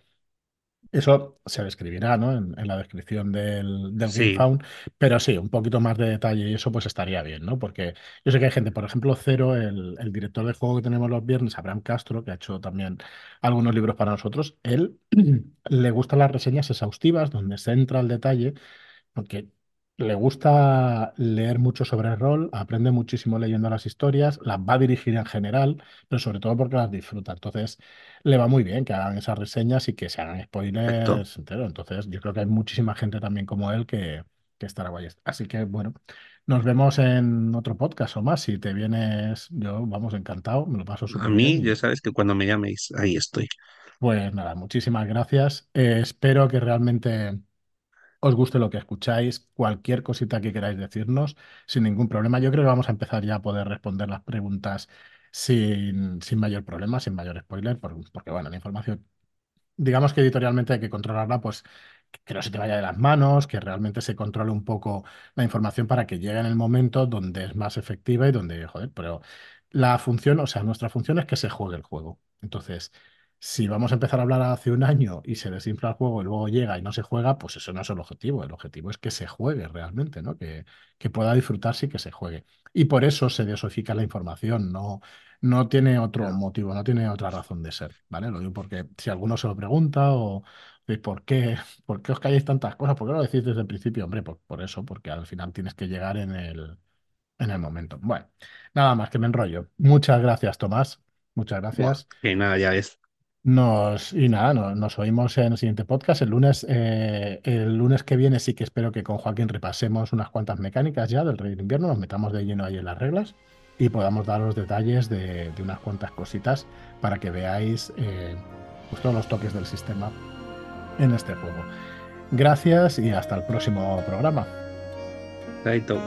[SPEAKER 1] Eso se describirá, ¿no? En, en la descripción del, del Game
[SPEAKER 2] Sí,
[SPEAKER 1] Found, pero sí, un poquito más de detalle y eso pues estaría bien, ¿no? Porque yo sé que hay gente, por ejemplo, Cero, el, el director de juego que tenemos los viernes, Abraham Castro, que ha hecho también algunos libros para nosotros, él le gustan las reseñas exhaustivas donde se entra al detalle, porque le gusta leer mucho sobre el rol, aprende muchísimo leyendo las historias, las va a dirigir en general, pero sobre todo porque las disfruta. Entonces, le va muy bien que hagan esas reseñas y que se hagan spoilers enteros. Entonces, yo creo que hay muchísima gente también como él que, que estará guay. Así que, bueno, nos vemos en otro podcast o más. Si te vienes, yo, vamos, encantado, me lo paso
[SPEAKER 2] A
[SPEAKER 1] súper bien
[SPEAKER 2] mí, ya sabes que cuando me llaméis, ahí estoy.
[SPEAKER 1] pues nada, muchísimas gracias. Eh, espero que realmente os guste lo que escucháis, cualquier cosita que queráis decirnos, sin ningún problema. Yo creo que vamos a empezar ya a poder responder las preguntas sin, sin mayor problema, sin mayor spoiler, por- porque bueno, la información, digamos que editorialmente hay que controlarla, pues que no se te vaya de las manos, que realmente se controle un poco la información para que llegue en el momento donde es más efectiva y donde, joder, pero la función, o sea, nuestra función es que se juegue el juego. Entonces, si vamos a empezar a hablar hace un año y se desinfla el juego y luego llega y no se juega, pues eso no es el objetivo. El objetivo es que se juegue realmente, ¿no? Que, que pueda disfrutarse y que se juegue. Y por eso se desosifica la información, no, no tiene otro motivo, no tiene otra razón de ser, ¿vale? Lo digo porque si alguno se lo pregunta o de por qué, por qué os calláis tantas cosas, ¿por qué lo decís desde el principio? Hombre, por, por eso, porque al final tienes que llegar en el, en el momento. Bueno, nada más que me enrollo. Muchas gracias, Tomás. Muchas gracias.
[SPEAKER 2] que nada, ya ves.
[SPEAKER 1] Nos, y nada, no- nos oímos en el siguiente podcast. El lunes, eh, el lunes que viene sí que espero que con Joaquín repasemos unas cuantas mecánicas ya del Rey del Invierno, nos metamos de lleno ahí en las reglas y podamos dar los detalles de, unas cuantas cositas para que veáis eh, pues todos los toques del sistema en este juego. Gracias y hasta el próximo programa.
[SPEAKER 2] Chaito.